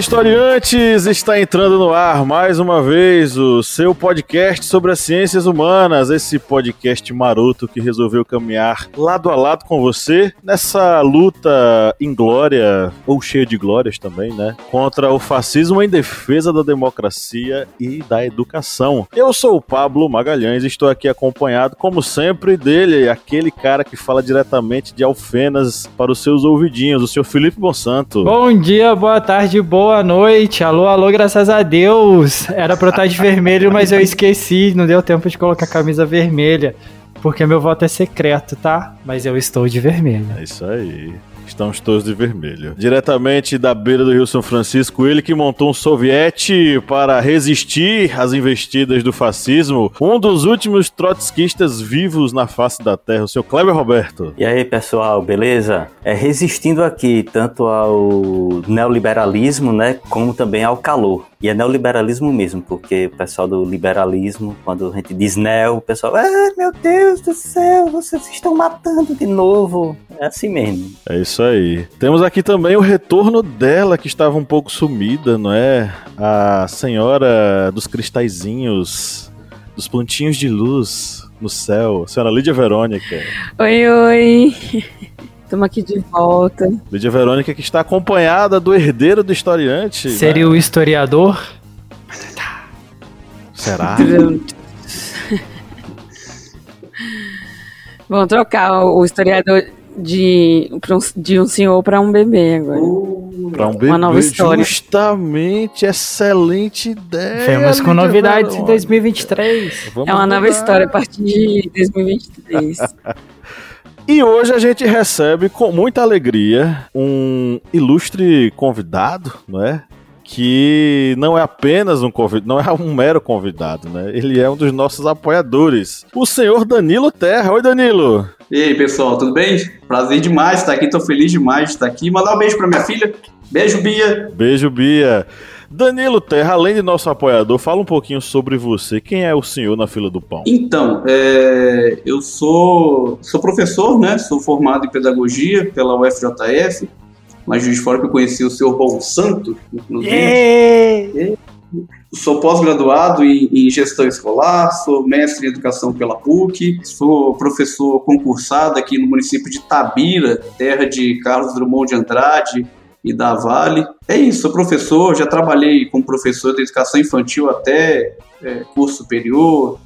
Historiantes! Está entrando no ar mais uma vez o seu podcast sobre as ciências humanas, esse podcast maroto que resolveu caminhar lado a lado com você nessa luta inglória, ou cheia de glórias também, né? Contra o fascismo em defesa da democracia e da educação. Eu sou o Pablo Magalhães estou aqui acompanhado, como sempre, dele, aquele cara que fala diretamente de Alfenas para os seus ouvidinhos, o senhor Felipe Monsanto. Bom dia, boa tarde, boa boa noite. Alô, alô, graças a Deus. Era pra eu estar de vermelho, mas eu esqueci. Não deu tempo de colocar a camisa vermelha. Porque meu voto é secreto, tá? Mas eu estou de vermelho. É isso aí. Estamos todos de vermelho. Diretamente da beira do Rio São Francisco, ele que montou um soviete para resistir às investidas do fascismo, um dos últimos trotskistas vivos na face da terra, o seu Kleber Roberto. E aí, pessoal, beleza? É resistindo aqui tanto ao neoliberalismo, né, como também ao calor. E é neoliberalismo mesmo, porque o pessoal do liberalismo, quando a gente diz neo, o pessoal, ah, meu Deus do céu, vocês estão matando de novo. É assim mesmo. É isso aí. Temos aqui também o retorno dela, que estava um pouco sumida, não é? A senhora dos cristalzinhos, dos pontinhos de luz no céu, a senhora Lídia Verônica. Oi, oi. Estamos aqui de volta. Lídia Verônica que está acompanhada do herdeiro do historiante. Seria né? o historiador? Será? Vamos trocar o historiador de, de um senhor para um bebê agora. Uh, para um bebê. Uma nova história. Justamente, excelente ideia. Temos com novidades em 2023. Vamos é uma nova história a partir de 2023. E hoje a gente recebe com muita alegria um ilustre convidado, não é? Que não é apenas um convidado, não é um mero convidado, né? Ele é um dos nossos apoiadores, o senhor Danilo Terra. Oi, Danilo. E aí, pessoal, tudo bem? Prazer demais estar aqui, tô feliz demais de estar aqui. Mandar um beijo pra minha filha. Beijo, Bia. Beijo, Bia. Danilo Terra, além de nosso apoiador, fala um pouquinho sobre você. Quem é o senhor na fila do pão? Então, é, eu sou, sou professor, né? Sou formado em pedagogia pela UFJF, mas de fora que eu conheci o senhor Bom Santo, inclusive. Yeah! Sou pós-graduado em, em, gestão escolar, sou mestre em educação pela PUC, sou professor concursado aqui no município de Tabira, terra de Carlos Drummond de Andrade, e da Vale. É isso, sou professor, já trabalhei como professor de educação infantil até é, curso superior,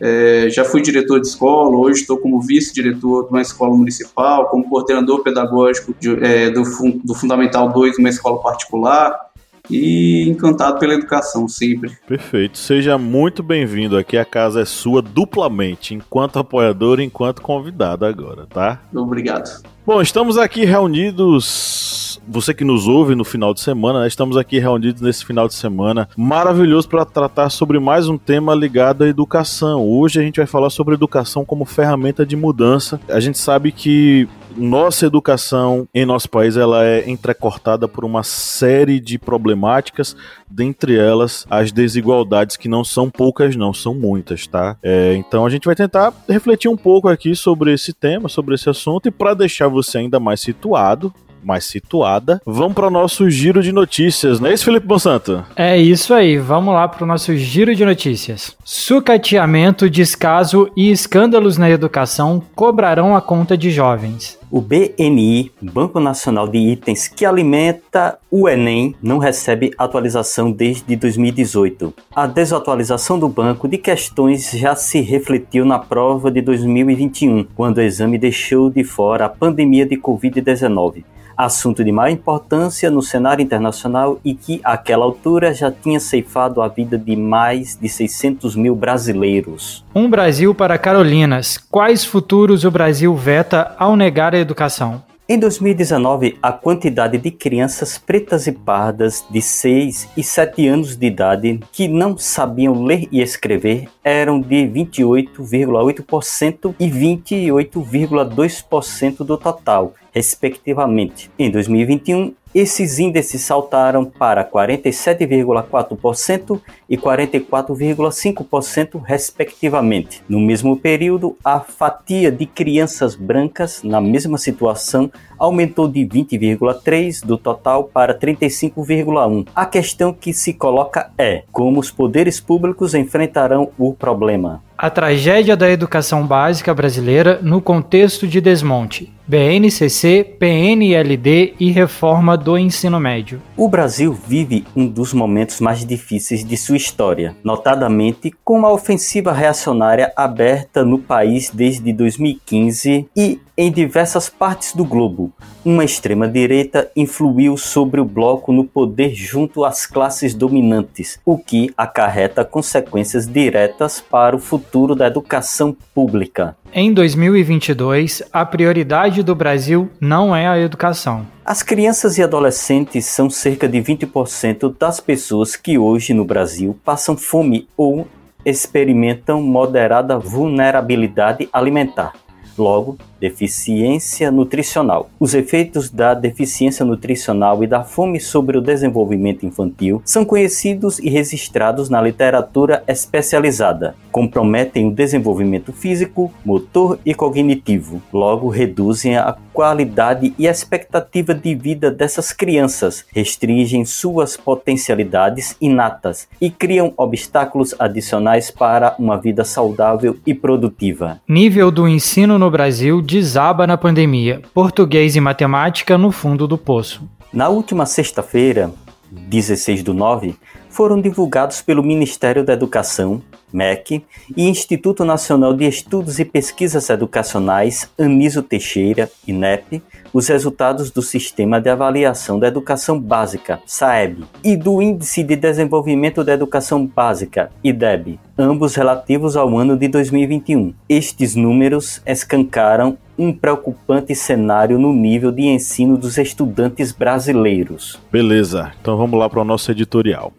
é, já fui diretor de escola, hoje estou como vice-diretor de uma escola municipal, como coordenador pedagógico de, é, do, do Fundamental 2 uma escola particular e encantado pela educação sempre. Perfeito. Seja muito bem-vindo aqui. A casa é sua duplamente, enquanto apoiador e enquanto convidado agora, tá? Obrigado. Bom, estamos aqui reunidos. Você que nos ouve no final de semana, né? estamos aqui reunidos nesse final de semana maravilhoso para tratar sobre mais um tema ligado à educação. Hoje a gente vai falar sobre educação como ferramenta de mudança. A gente sabe que nossa educação em nosso país ela é entrecortada por uma série de problemáticas, dentre elas as desigualdades que não são poucas, não são muitas, tá? É, então a gente vai tentar refletir um pouco aqui sobre esse tema, sobre esse assunto e para deixar você ainda mais situado, mais situada. Vamos para o nosso giro de notícias, não é isso, Felipe Monsanto? É isso aí, vamos lá para o nosso giro de notícias. Sucateamento, descaso e escândalos na educação cobrarão a conta de jovens. O BNI, Banco Nacional de Itens que alimenta o Enem, não recebe atualização desde 2018. A desatualização do banco de questões já se refletiu na prova de 2021, quando o exame deixou de fora a pandemia de Covid-19 assunto de maior importância no cenário internacional e que, àquela altura, já tinha ceifado a vida de mais de 600 mil brasileiros. Um Brasil para Carolinas. Quais futuros o Brasil veta ao negar a educação? Em 2019, a quantidade de crianças pretas e pardas de 6 e 7 anos de idade que não sabiam ler e escrever eram de 28,8% e 28,2% do total, respectivamente. Em 2021, esses índices saltaram para 47,4% e 44,5%, respectivamente. No mesmo período, a fatia de crianças brancas na mesma situação aumentou de 20,3% do total para 35,1%. A questão que se coloca é como os poderes públicos enfrentarão o problema. A tragédia da educação básica brasileira no contexto de desmonte. BNCC, PNLD e reforma do ensino médio. O Brasil vive um dos momentos mais difíceis de sua história, notadamente com a ofensiva reacionária aberta no país desde 2015 e em diversas partes do globo, uma extrema-direita influiu sobre o bloco no poder junto às classes dominantes, o que acarreta consequências diretas para o futuro da educação pública. Em 2022, a prioridade do Brasil não é a educação. As crianças e adolescentes são cerca de 20% das pessoas que hoje no Brasil passam fome ou experimentam moderada vulnerabilidade alimentar. Logo, deficiência nutricional. Os efeitos da deficiência nutricional e da fome sobre o desenvolvimento infantil são conhecidos e registrados na literatura especializada. Comprometem o desenvolvimento físico, motor e cognitivo. Logo, reduzem a qualidade e a expectativa de vida dessas crianças, restringem suas potencialidades inatas e criam obstáculos adicionais para uma vida saudável e produtiva. Nível do ensino no Brasil desaba na pandemia. Português e matemática no fundo do poço. Na última sexta-feira, 16 do 9, foram divulgados pelo Ministério da Educação, MEC, e Instituto Nacional de Estudos e Pesquisas Educacionais, Anísio Teixeira, INEP, os resultados do Sistema de Avaliação da Educação Básica, SAEB, e do Índice de Desenvolvimento da Educação Básica, IDEB, ambos relativos ao ano de 2021. Estes números escancaram um preocupante cenário no nível de ensino dos estudantes brasileiros. Beleza, então vamos lá para o nosso editorial.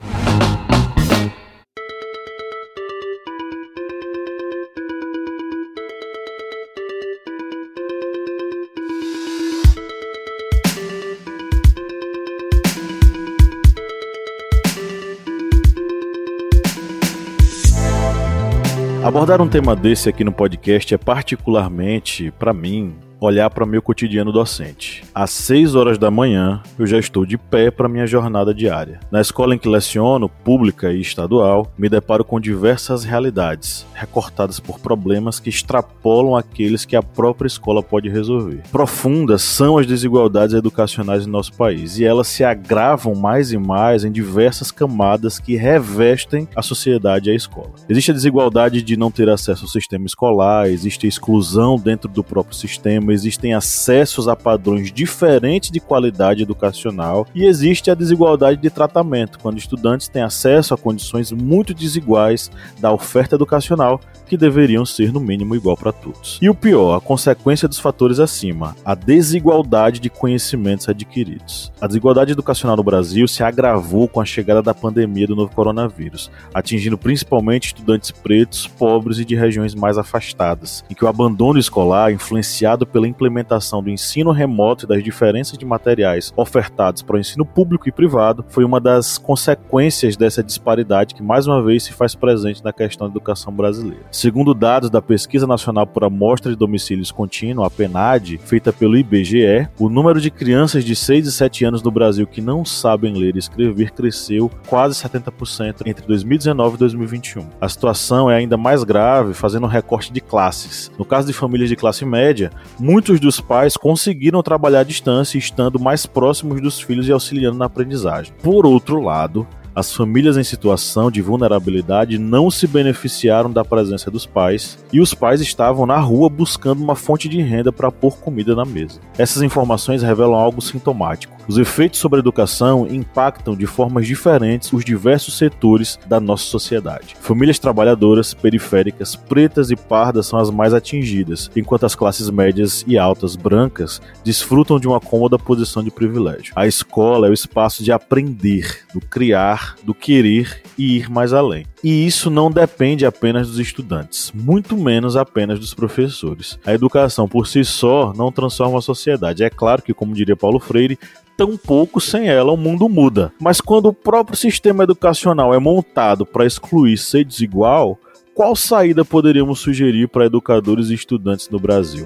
Abordar um tema desse aqui no podcast é particularmente, para mim, olhar para meu cotidiano docente. Às 6 horas da manhã, eu já estou de pé para minha jornada diária. Na escola em que leciono, pública e estadual, me deparo com diversas realidades, recortadas por problemas que extrapolam aqueles que a própria escola pode resolver. Profundas são as desigualdades educacionais em nosso país e elas se agravam mais e mais em diversas camadas que revestem a sociedade e a escola. Existe a desigualdade de não ter acesso ao sistema escolar, existe a exclusão dentro do próprio sistema, existem acessos a padrões diferentes de qualidade educacional e existe a desigualdade de tratamento, quando estudantes têm acesso a condições muito desiguais da oferta educacional que deveriam ser no mínimo igual para todos. E o pior, a consequência dos fatores acima, a desigualdade de conhecimentos adquiridos. A desigualdade educacional no Brasil se agravou com a chegada da pandemia do novo coronavírus, atingindo principalmente estudantes pretos, pobres e de regiões mais afastadas, em que o abandono escolar, influenciado pela implementação do ensino remoto e das diferenças de materiais ofertados para o ensino público e privado, foi uma das consequências dessa disparidade que mais uma vez se faz presente na questão da educação brasileira. Segundo dados da Pesquisa Nacional por Amostra de Domicílios Contínuo, a PNAD, feita pelo IBGE, o número de crianças de 6 e 7 anos no Brasil que não sabem ler e escrever cresceu quase 70% entre 2019 e 2021. A situação é ainda mais grave, fazendo um recorte de classes. No caso de famílias de classe média, muitos dos pais conseguiram trabalhar à distância, estando mais próximos dos filhos e auxiliando na aprendizagem. Por outro lado, as famílias em situação de vulnerabilidade não se beneficiaram da presença dos pais e os pais estavam na rua buscando uma fonte de renda para pôr comida na mesa. Essas informações revelam algo sintomático. Os efeitos sobre a educação impactam de formas diferentes os diversos setores da nossa sociedade. Famílias trabalhadoras, periféricas, pretas e pardas são as mais atingidas, enquanto as classes médias e altas brancas desfrutam de uma cômoda posição de privilégio. A escola é o espaço de aprender, do criar, do querer e ir mais além. E isso não depende apenas dos estudantes, muito menos apenas dos professores. A educação por si só não transforma a sociedade. É claro que, como diria Paulo Freire, tampouco sem ela o mundo muda. Mas quando o próprio sistema educacional é montado para excluir ser desigual, qual saída poderíamos sugerir para educadores e estudantes no Brasil?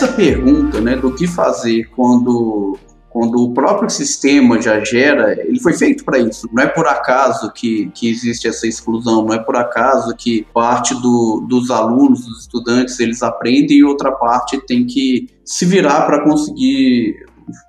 Essa pergunta, né, do que fazer quando quando o próprio sistema já gera, ele foi feito para isso. Não é por acaso que, que existe essa exclusão, não é por acaso que parte do, dos alunos, dos estudantes, eles aprendem e outra parte tem que se virar para conseguir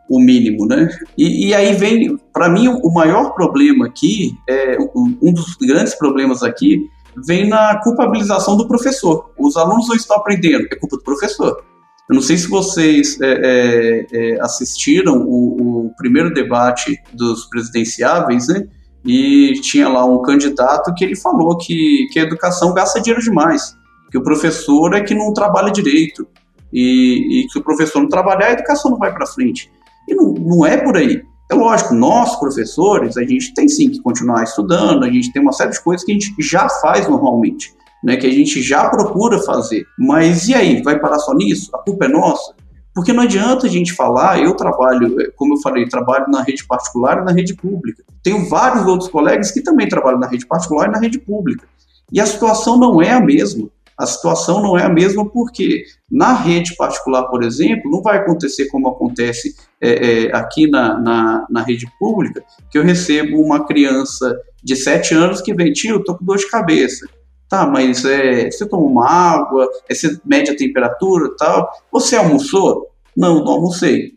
o mínimo, né? E, e aí vem, para mim, o maior problema aqui, é, um dos grandes problemas aqui, vem na culpabilização do professor. Os alunos não estão aprendendo, é culpa do professor. Eu não sei se vocês é, é, é, assistiram o, o, primeiro debate dos presidenciáveis, né? E tinha lá um candidato que ele falou que, que a educação gasta dinheiro demais, que o professor é que não trabalha direito e, e que o professor não trabalhar, a educação não vai para frente. E não, não é por aí. É lógico, nós, professores, a gente tem sim que continuar estudando, a gente tem uma série de coisas que a gente já faz normalmente né, que a gente já procura fazer. Mas e aí, vai parar só nisso? A culpa é nossa? Porque não adianta a gente falar, eu trabalho, é, como eu falei, trabalho na rede particular e na rede pública. Tenho vários outros colegas que também trabalham na rede particular e na rede pública. E a situação não é a mesma. A situação não é a mesma porque na rede particular, por exemplo, não vai acontecer como acontece é, é, aqui na, na, na, rede pública, que eu recebo uma criança de 7 anos que vem, tio, eu tô com dor de cabeça. Tá, mas é, você tomou uma água, é, você mede a temperatura e tal. Você almoçou? Não, não almocei.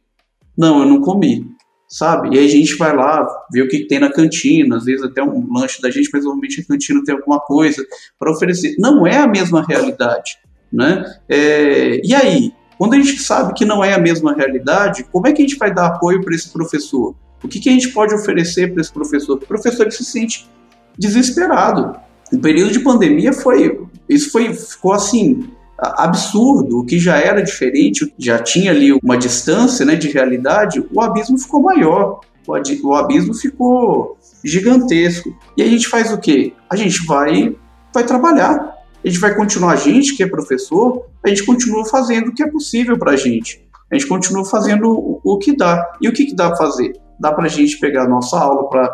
Não, eu não comi. Sabe? E aí a gente vai lá ver o que, tem na cantina, às vezes até um lanche da gente, mas normalmente a cantina tem alguma coisa para oferecer. Não é a mesma realidade. Né? É, e aí, quando a gente sabe que não é a mesma realidade, como é que a gente vai dar apoio para esse professor? O que, que a gente pode oferecer para esse professor? O professor se sente desesperado. O período de pandemia foi. Isso foi, ficou assim, absurdo, o que já era diferente, já tinha ali uma distância né, de realidade, o abismo ficou maior, o abismo ficou gigantesco. E a gente faz o quê? A gente vai, vai trabalhar, a gente vai continuar, a gente que é professor, a gente continua fazendo o que é possível para a gente, a gente continua fazendo o, o que dá. E o que, que dá para fazer? dá para a gente pegar a nossa aula para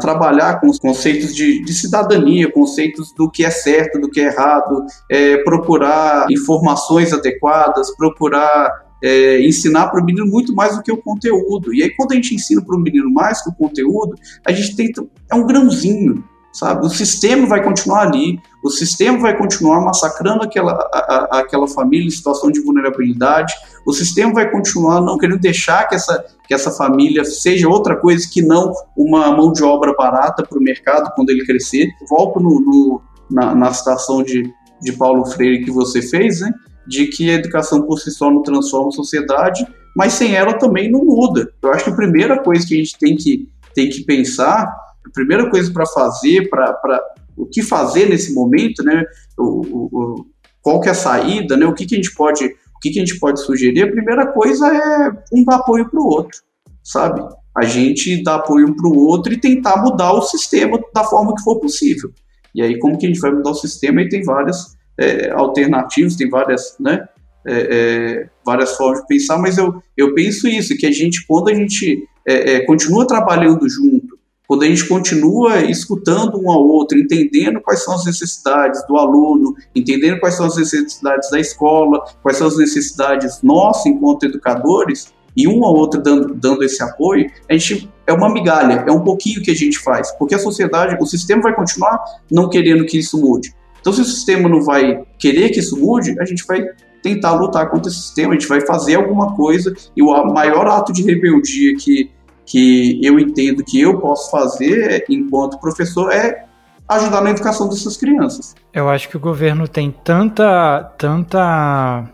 trabalhar com os conceitos de, de, cidadania, conceitos do que é certo, do que é errado, é, procurar informações adequadas, procurar é, ensinar para o menino muito mais do que o conteúdo. E aí, quando a gente ensina para o menino mais que o conteúdo, a gente tenta. É um grãozinho, sabe? O sistema vai continuar ali, o sistema vai continuar massacrando aquela, a, a, aquela família em situação de vulnerabilidade, o sistema vai continuar não querendo deixar que essa, que essa família seja outra coisa que não uma mão de obra barata para o mercado quando ele crescer. Volto no, no na, na citação de, de Paulo Freire que você fez, né? de que a educação por si só não transforma a sociedade, mas sem ela também não muda. Eu acho que a primeira coisa que a gente tem que, tem que pensar, a primeira coisa para fazer, para o que fazer nesse momento, né, o, o, qual que é a saída, né, o que, que a gente pode o que, que a gente pode sugerir? A primeira coisa é um dar apoio para o outro, sabe? A gente dar apoio um para o outro e tentar mudar o sistema da forma que for possível. E aí, como que a gente vai mudar o sistema? E tem várias é, alternativas, tem várias, né, é, é, várias formas de pensar, mas eu, eu penso isso, que a gente, quando a gente é, é, continua trabalhando junto, quando a gente continua escutando um ao outro, entendendo quais são as necessidades do aluno, entendendo quais são as necessidades da escola, quais são as necessidades nossas enquanto educadores, e um ao outro dando, dando esse apoio, a gente é uma migalha, é um pouquinho que a gente faz, porque a sociedade, o sistema vai continuar não querendo que isso mude. Então, se o sistema não vai querer que isso mude, a gente vai tentar lutar contra esse sistema, a gente vai fazer alguma coisa, e o maior ato de rebeldia que, que eu entendo que eu posso fazer enquanto professor é ajudar na educação dessas crianças. Eu acho que o governo tem tanta, tanta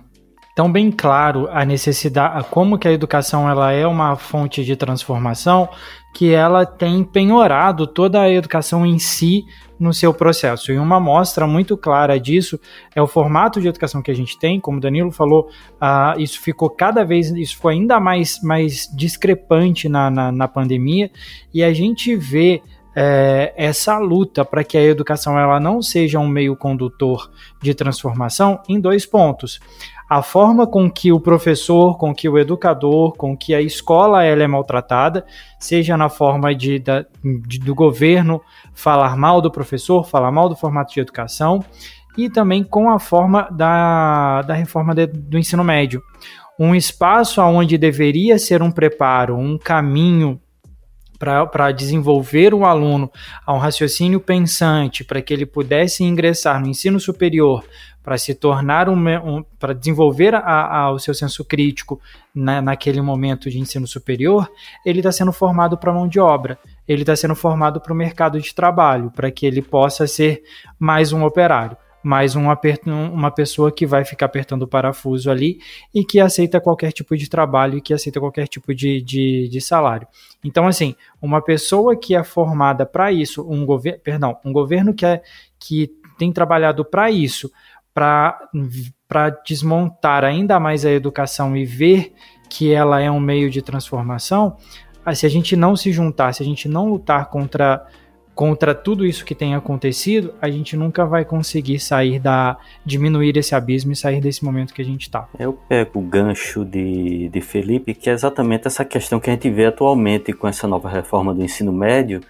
tão bem claro a necessidade, como que a educação ela é uma fonte de transformação, que ela tem penhorado toda a educação em si no seu processo. E uma mostra muito clara disso é o formato de educação que a gente tem, como o Danilo falou, uh, isso ficou cada vez, isso ficou ainda mais, mais discrepante na, na, na pandemia, e a gente vê é, essa luta para que a educação ela não seja um meio condutor de transformação em dois pontos a forma com que o professor, com que o educador, com que a escola ela é maltratada, seja na forma de, da, de, do governo falar mal do professor, falar mal do formato de educação, e também com a forma da, da reforma de, do ensino médio. Um espaço onde deveria ser um preparo, um caminho para desenvolver o aluno a um raciocínio pensante, para que ele pudesse ingressar no ensino superior para se tornar um, um para desenvolver a, a, o seu senso crítico na, naquele momento de ensino superior, ele está sendo formado para mão de obra, ele está sendo formado para o mercado de trabalho, para que ele possa ser mais um operário, mais um uma pessoa que vai ficar apertando o parafuso ali e que aceita qualquer tipo de trabalho e que aceita qualquer tipo de, de, de salário. Então, assim, uma pessoa que é formada para isso, um governo, perdão, um governo que, é, que tem trabalhado para isso, para desmontar ainda mais a educação e ver que ela é um meio de transformação, se a gente não se juntar, se a gente não lutar contra contra tudo isso que tem acontecido, a gente nunca vai conseguir sair da diminuir esse abismo e sair desse momento que a gente está. Eu pego o gancho de, de Felipe, que é exatamente essa questão que a gente vê atualmente com essa nova reforma do ensino médio,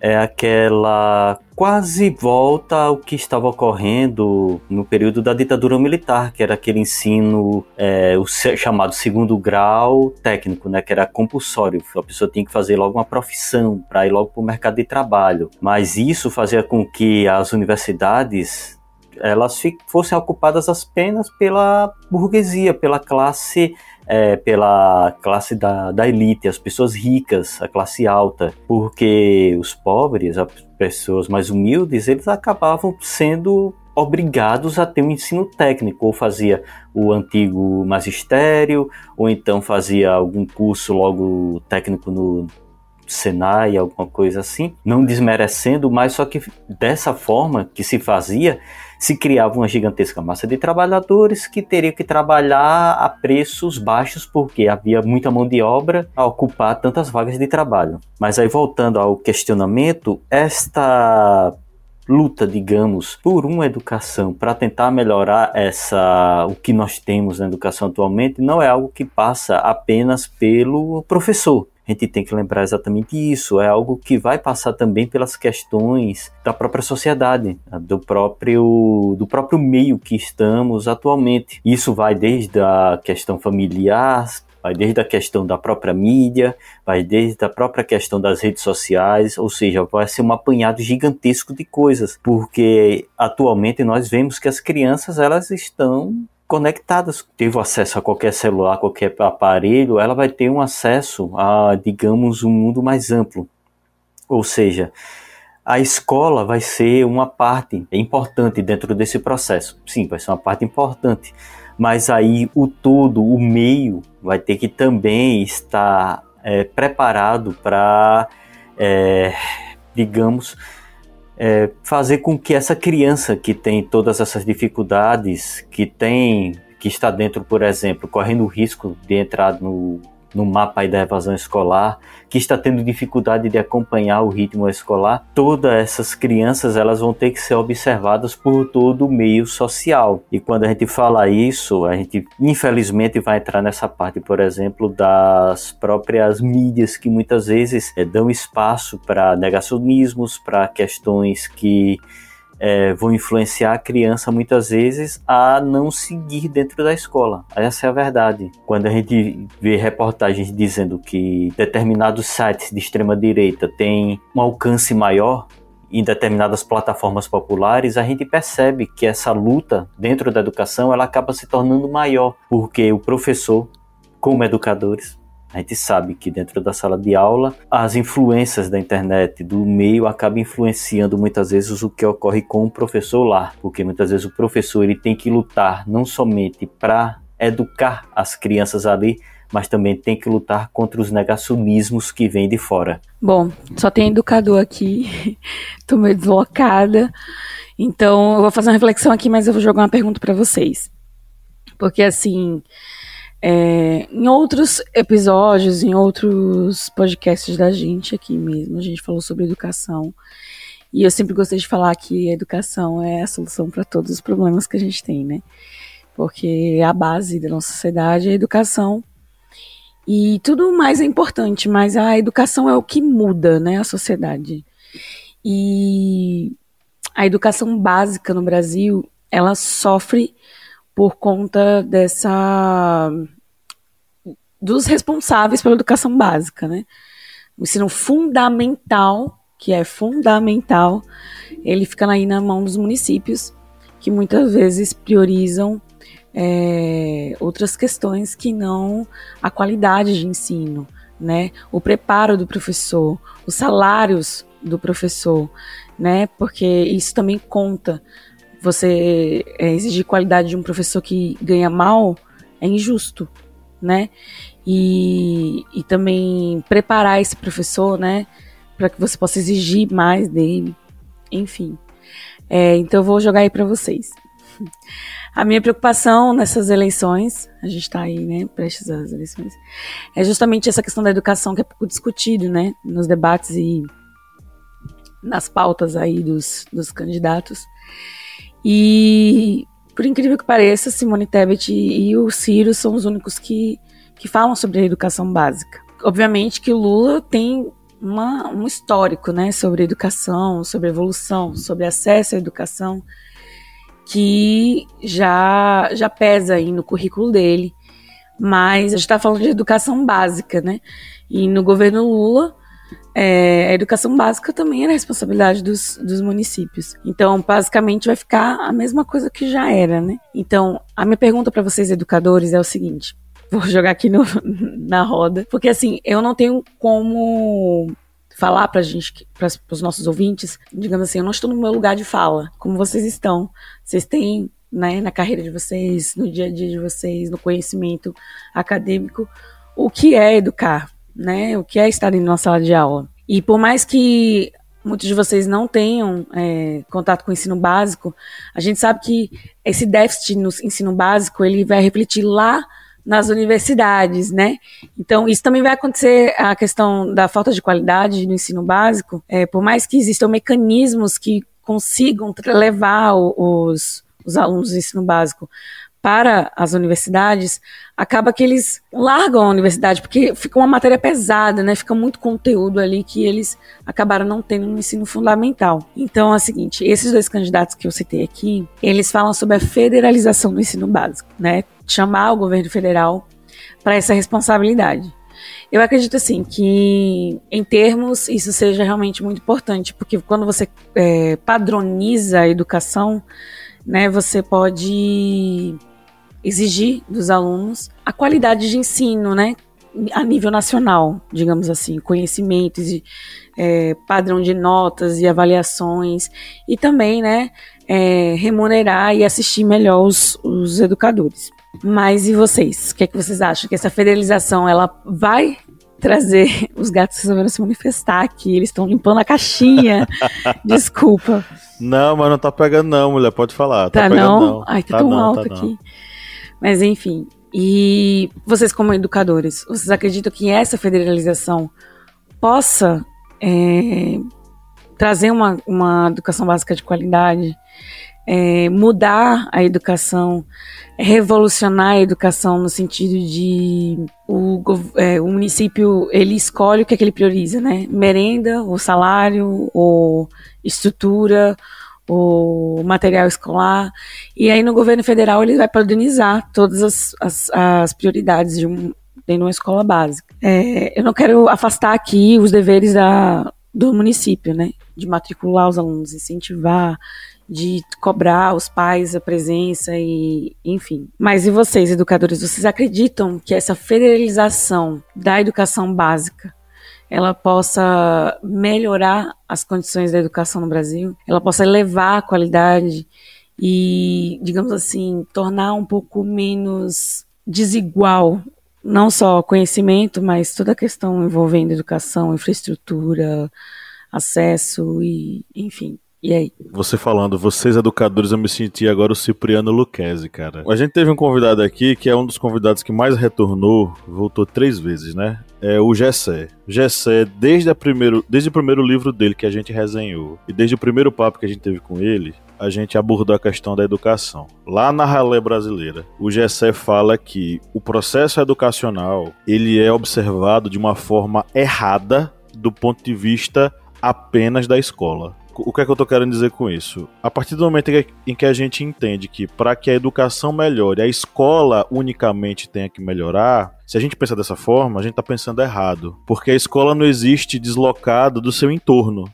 é aquela quase volta ao que estava ocorrendo no período da ditadura militar, que era aquele ensino, é, o chamado segundo grau técnico, né, que era compulsório. A pessoa tinha que fazer logo uma profissão para ir logo para o mercado de trabalho. Mas isso fazia com que as universidades elas fossem ocupadas apenas pela burguesia, pela classe é, pela classe da, da elite, as pessoas ricas, a classe alta, porque os pobres, as pessoas mais humildes, eles acabavam sendo obrigados a ter um ensino técnico, ou fazia o antigo magistério, ou então fazia algum curso logo técnico no Senai, alguma coisa assim, não desmerecendo, mas só que dessa forma que se fazia, se criava uma gigantesca massa de trabalhadores que teriam que trabalhar a preços baixos porque havia muita mão de obra a ocupar tantas vagas de trabalho. Mas aí voltando ao questionamento, esta luta, digamos, por uma educação para tentar melhorar essa o que nós temos na educação atualmente não é algo que passa apenas pelo professor a gente tem que lembrar exatamente isso. É algo que vai passar também pelas questões da própria sociedade, do próprio, do próprio meio que estamos atualmente. Isso vai desde a questão familiar, Vai desde a questão da própria mídia, vai desde a própria questão das redes sociais, ou seja, vai ser um apanhado gigantesco de coisas, porque atualmente nós vemos que as crianças elas estão conectadas, teve acesso a qualquer celular, qualquer aparelho, ela vai ter um acesso a, digamos, um mundo mais amplo. Ou seja, a escola vai ser uma parte importante dentro desse processo. Sim, vai ser uma parte importante, mas aí o todo, o meio, vai ter que também estar é, preparado para, é, digamos, é, fazer com que essa criança que tem todas essas dificuldades, que tem, que está dentro, por exemplo, correndo o risco de entrar no no mapa da evasão escolar, que está tendo dificuldade de acompanhar o ritmo escolar, todas essas crianças elas vão ter que ser observadas por todo o meio social. E quando a gente fala isso, a gente infelizmente vai entrar nessa parte, por exemplo, das próprias mídias que muitas vezes é, dão espaço para negacionismos, para questões que é, vão influenciar a criança muitas vezes a não seguir dentro da escola. Essa é a verdade. Quando a gente vê reportagens dizendo que determinados sites de extrema direita têm um alcance maior em determinadas plataformas populares, a gente percebe que essa luta dentro da educação ela acaba se tornando maior, porque o professor, como educadores, a gente sabe que dentro da sala de aula, as influências da internet, do meio, acabam influenciando muitas vezes o que ocorre com o professor lá, porque muitas vezes o professor ele tem que lutar não somente para educar as crianças ali, mas também tem que lutar contra os negacionismos que vêm de fora. Bom, só tem educador aqui, tô meio deslocada, então eu vou fazer uma reflexão aqui, mas eu vou jogar uma pergunta para vocês. Porque assim, é, em outros episódios, em outros podcasts da gente aqui mesmo, a gente falou sobre educação. E eu sempre gostei de falar que a educação é a solução para todos os problemas que a gente tem, né? Porque a base da nossa sociedade é a educação. E tudo mais é importante, mas a educação é o que muda, né, a sociedade. E a educação básica no Brasil, ela sofre por conta dessa dos responsáveis pela educação básica, né? O ensino fundamental, que é fundamental, ele fica aí na mão dos municípios, que muitas vezes priorizam é, outras questões que não a qualidade de ensino, né? O preparo do professor, os salários do professor, né? Porque isso também conta você é, exigir qualidade de um professor que ganha mal é injusto, né? E, e também preparar esse professor, né? Para que você possa exigir mais dele, enfim. É, então eu vou jogar aí para vocês. A minha preocupação nessas eleições, a gente está aí, né, prestes às eleições, é justamente essa questão da educação que é pouco discutido, né, nos debates e nas pautas aí dos, dos candidatos. E, por incrível que pareça, Simone Tebet e o Ciro são os únicos que, que falam sobre a educação básica. Obviamente que o Lula tem uma, um histórico né, sobre educação, sobre evolução, sobre acesso à educação, que já, já pesa aí no currículo dele. Mas a gente está falando de educação básica, né? E no governo Lula, é, a educação básica também é responsabilidade dos, dos municípios. Então, basicamente, vai ficar a mesma coisa que já era, né? Então, a minha pergunta para vocês, educadores, é o seguinte: vou jogar aqui no, na roda, porque assim, eu não tenho como falar pra gente, para os nossos ouvintes, digamos assim, eu não estou no meu lugar de fala, como vocês estão. Vocês têm, né, na carreira de vocês, no dia a dia de vocês, no conhecimento acadêmico, o que é educar, né? O que é estar em uma sala de aula. E por mais que muitos de vocês não tenham é, contato com o ensino básico, a gente sabe que esse déficit no ensino básico ele vai refletir lá nas universidades, né? Então, isso também vai acontecer a questão da falta de qualidade no ensino básico, é, por mais que existam mecanismos que consigam levar os, os alunos do ensino básico para as universidades, acaba que eles largam a universidade, porque fica uma matéria pesada, né? Fica muito conteúdo ali que eles acabaram não tendo no ensino fundamental. Então é o seguinte, esses dois candidatos que eu citei aqui, eles falam sobre a federalização do ensino básico, né? Chamar o governo federal para essa responsabilidade. Eu acredito assim que, em termos, isso seja realmente muito importante, porque quando você é, padroniza a educação, né, você pode exigir dos alunos a qualidade de ensino, né, a nível nacional, digamos assim, conhecimentos e é, padrão de notas e avaliações, e também, né, é, remunerar e assistir melhor os, os educadores. Mas e vocês? O que, é que vocês acham? Que essa federalização ela vai trazer os gatos resolveram se manifestar aqui. Eles estão limpando a caixinha. Desculpa. Não, mas não tá pegando, não, mulher. Pode falar. Tá, tá pegando, não? não? Ai, tá, tá tão não, alto tá aqui. não. Mas enfim. E vocês, como educadores, vocês acreditam que essa federalização possa é, trazer uma, uma educação básica de qualidade? é, mudar a educação, revolucionar a educação no sentido de o, é, o, município ele escolhe o que, é que ele prioriza, né? Merenda, o salário, ou estrutura, o material escolar. E aí no governo federal ele vai padronizar todas as, as, as prioridades de, um, de uma escola básica. É, eu não quero afastar aqui os deveres da, do município, né? De matricular os alunos, incentivar, de cobrar os pais a presença e enfim. Mas e vocês, educadores, vocês acreditam que essa federalização da educação básica ela possa melhorar as condições da educação no Brasil, ela possa elevar a qualidade e, digamos assim, tornar um pouco menos desigual não só conhecimento, mas toda a questão envolvendo educação, infraestrutura, acesso e, enfim, e aí? Você falando, vocês educadores, eu me senti agora o Cipriano Luquezzi, cara. A gente teve um convidado aqui que é um dos convidados que mais retornou, voltou três vezes, né? É o Gessé. Gessé, desde, a primeiro, desde o primeiro livro dele que a gente resenhou, e desde o primeiro papo que a gente teve com ele, a gente abordou a questão da educação. Lá na Ralé Brasileira, o Gessé fala que o processo educacional, ele é observado de uma forma errada do ponto de vista apenas da escola o que é que eu tô querendo dizer com isso? A partir do momento em que a gente entende que para que a educação melhore, a escola unicamente tenha que melhorar, se a gente pensar dessa forma, a gente tá pensando errado, porque a escola não existe deslocado do seu entorno.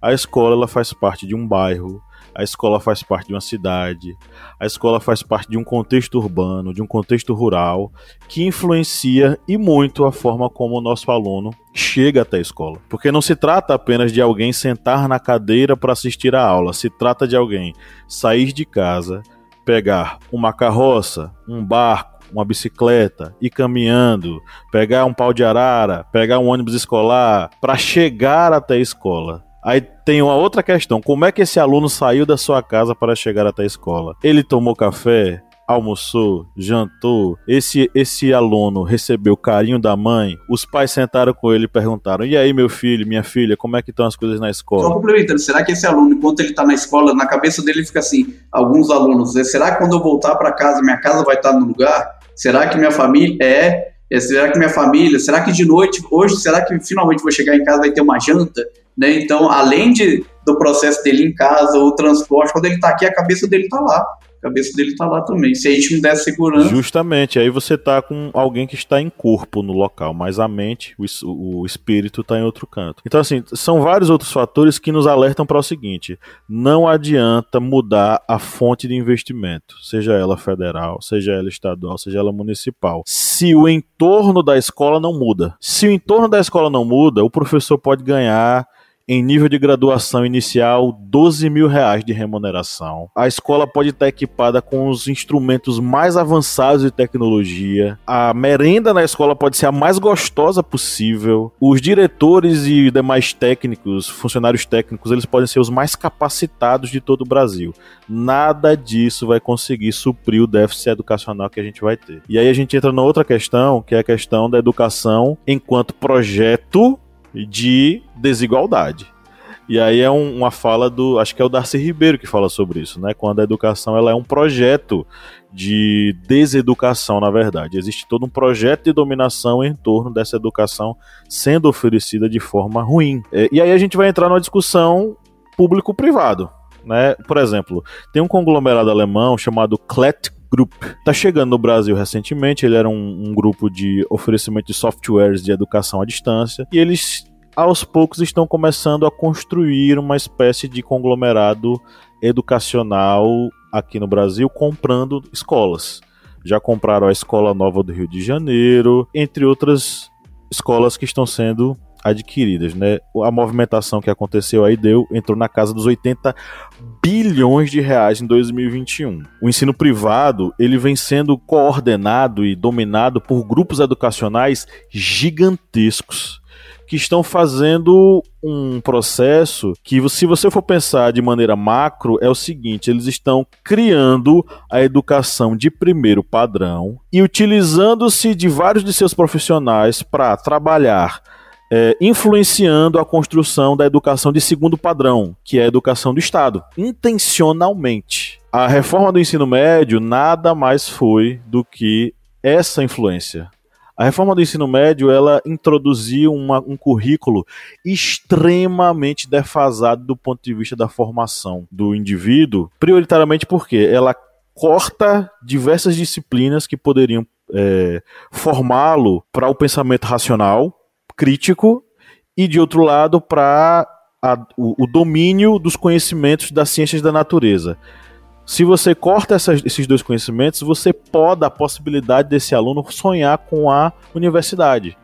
A escola ela faz parte de um bairro, a escola faz parte de uma cidade, a escola faz parte de um contexto urbano, de um contexto rural, que influencia e muito a forma como o nosso aluno chega até a escola. Porque não se trata apenas de alguém sentar na cadeira para assistir a aula, se trata de alguém sair de casa, pegar uma carroça, um barco, uma bicicleta, ir caminhando, pegar um pau de arara, pegar um ônibus escolar para chegar até a escola. Aí tem uma outra questão: como é que esse aluno saiu da sua casa para chegar até a escola? Ele tomou café? almoçou, jantou, esse esse aluno recebeu carinho da mãe, os pais sentaram com ele e perguntaram: "E aí, meu filho, minha filha, como é que estão as coisas na escola?" Só complementando, será que esse aluno, enquanto ele está na escola, na cabeça dele fica assim, alguns alunos, né, será que quando eu voltar para casa, minha casa vai estar no lugar? Será que minha família é, é será que minha família, será que de noite, hoje, será que finalmente vou chegar em casa vai ter uma janta? Né? Então, além de, do processo dele em casa, o transporte, quando ele está aqui, a cabeça dele está lá. A cabeça dele está lá também. Se a gente não der segurança. Justamente, aí você está com alguém que está em corpo no local, mas a mente, o, o espírito está em outro canto. Então, assim, são vários outros fatores que nos alertam para o seguinte: não adianta mudar a fonte de investimento, seja ela federal, seja ela estadual, seja ela municipal, se o entorno da escola não muda. Se o entorno da escola não muda, o professor pode ganhar em nível de graduação inicial, 12 mil reais de remuneração. A escola pode estar equipada com os instrumentos mais avançados de tecnologia. A merenda na escola pode ser a mais gostosa possível. Os diretores e demais técnicos, funcionários técnicos, eles podem ser os mais capacitados de todo o Brasil. Nada disso vai conseguir suprir o déficit educacional que a gente vai ter. E aí a gente entra na outra questão, que é a questão da educação enquanto projeto de desigualdade. E aí é um, uma fala do, acho que é o Darcy Ribeiro que fala sobre isso, né? Quando a educação ela é um projeto de deseducação, na verdade. Existe todo um projeto de dominação em torno dessa educação sendo oferecida de forma ruim. É, e aí a gente vai entrar numa discussão público-privado. Né? Por exemplo, tem um conglomerado alemão chamado Klet Group. Está chegando no Brasil recentemente, ele era um, um grupo de oferecimento de softwares de educação à distância, e eles aos poucos estão começando a construir uma espécie de conglomerado educacional aqui no Brasil, comprando escolas. Já compraram a Escola Nova do Rio de Janeiro, entre outras escolas que estão sendo adquiridas, né? A movimentação que aconteceu aí deu, entrou na casa dos 80 bilhões de reais em 2021. O ensino privado, ele vem sendo coordenado e dominado por grupos educacionais gigantescos que estão fazendo um processo que, se você for pensar de maneira macro, é o seguinte: eles estão criando a educação de primeiro padrão e utilizando-se de vários de seus profissionais para trabalhar é, influenciando a construção da educação de segundo padrão, que é a educação do Estado, intencionalmente. A reforma do ensino médio nada mais foi do que essa influência. A reforma do ensino médio ela introduziu uma, um currículo extremamente defasado do ponto de vista da formação do indivíduo, prioritariamente porque ela corta diversas disciplinas que poderiam é, formá-lo para o pensamento racional, crítico e, de outro lado, para o, o, domínio dos conhecimentos das ciências da natureza. Se você corta essas, esses dois conhecimentos, você poda a possibilidade desse aluno sonhar com a universidade.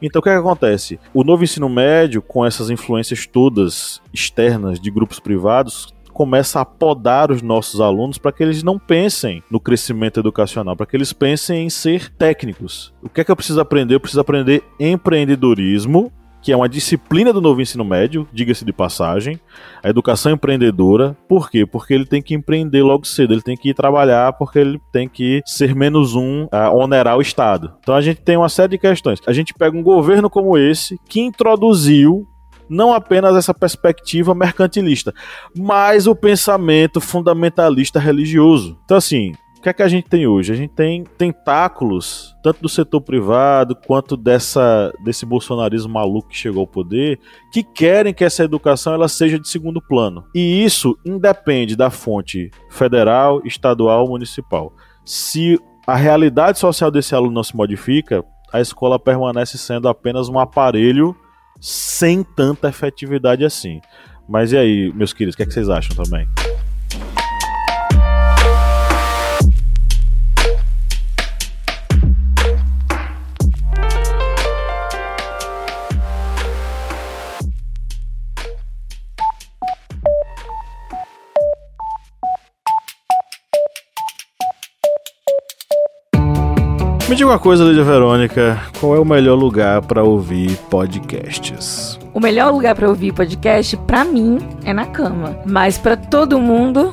Então o que, é que, acontece? O novo ensino médio, com essas influências todas externas de grupos privados, começa a podar os nossos alunos para que eles não pensem no crescimento educacional, para que eles pensem em ser técnicos. O que é que eu preciso aprender? Eu preciso aprender empreendedorismo, que é uma disciplina do novo ensino médio, diga-se de passagem, a educação empreendedora. Por quê? Porque ele tem que empreender logo cedo, ele tem que ir trabalhar, porque ele tem que ser menos um a onerar o Estado. Então a gente tem uma série de questões. A gente pega um governo como esse que introduziu não apenas essa perspectiva mercantilista, mas o pensamento fundamentalista religioso. Então, assim, o que é que a gente tem hoje? A gente tem tentáculos, tanto do setor privado quanto dessa, desse bolsonarismo maluco que chegou ao poder, que querem que essa educação ela seja de segundo plano. E isso independe da fonte federal, estadual, municipal. Se a realidade social desse aluno não se modifica, a escola permanece sendo apenas um aparelho sem tanta efetividade assim. Mas e aí, meus queridos, o que, é que vocês acham também? Me diga uma coisa, Lídia Verônica, qual é o melhor lugar para ouvir podcasts? O melhor lugar para ouvir podcast, para mim, é na cama. Mas para todo mundo,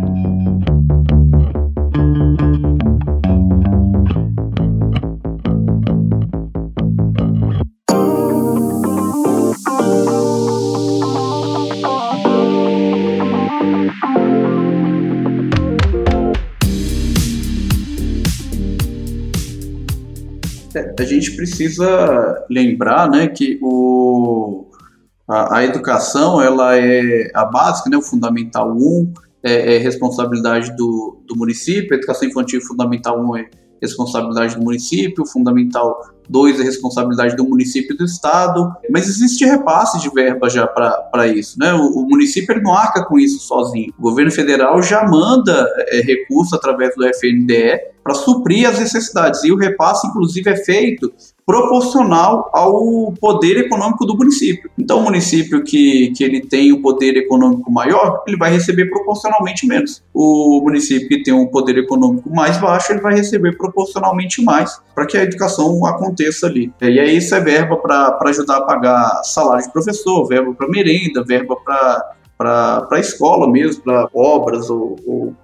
A gente precisa lembrar né, que o, a, a, educação ela é a básica, né, o fundamental 1 é, é responsabilidade do, do município, a educação infantil fundamental 1 é responsabilidade do município, fundamental 2 é responsabilidade do município e do estado, mas existe repasse de verba já para isso, né? O, o, município ele não arca com isso sozinho. O governo federal já manda é, recurso através do FNDE para suprir as necessidades e o repasse, inclusive, é feito proporcional ao poder econômico do município. Então, o município que, que ele tem um poder econômico maior, ele vai receber proporcionalmente menos. O município que tem um poder econômico mais baixo, ele vai receber proporcionalmente mais para que a educação aconteça ali. E aí isso é verba para ajudar a pagar salário de professor, verba para merenda, verba para a escola mesmo, para obras ou, ou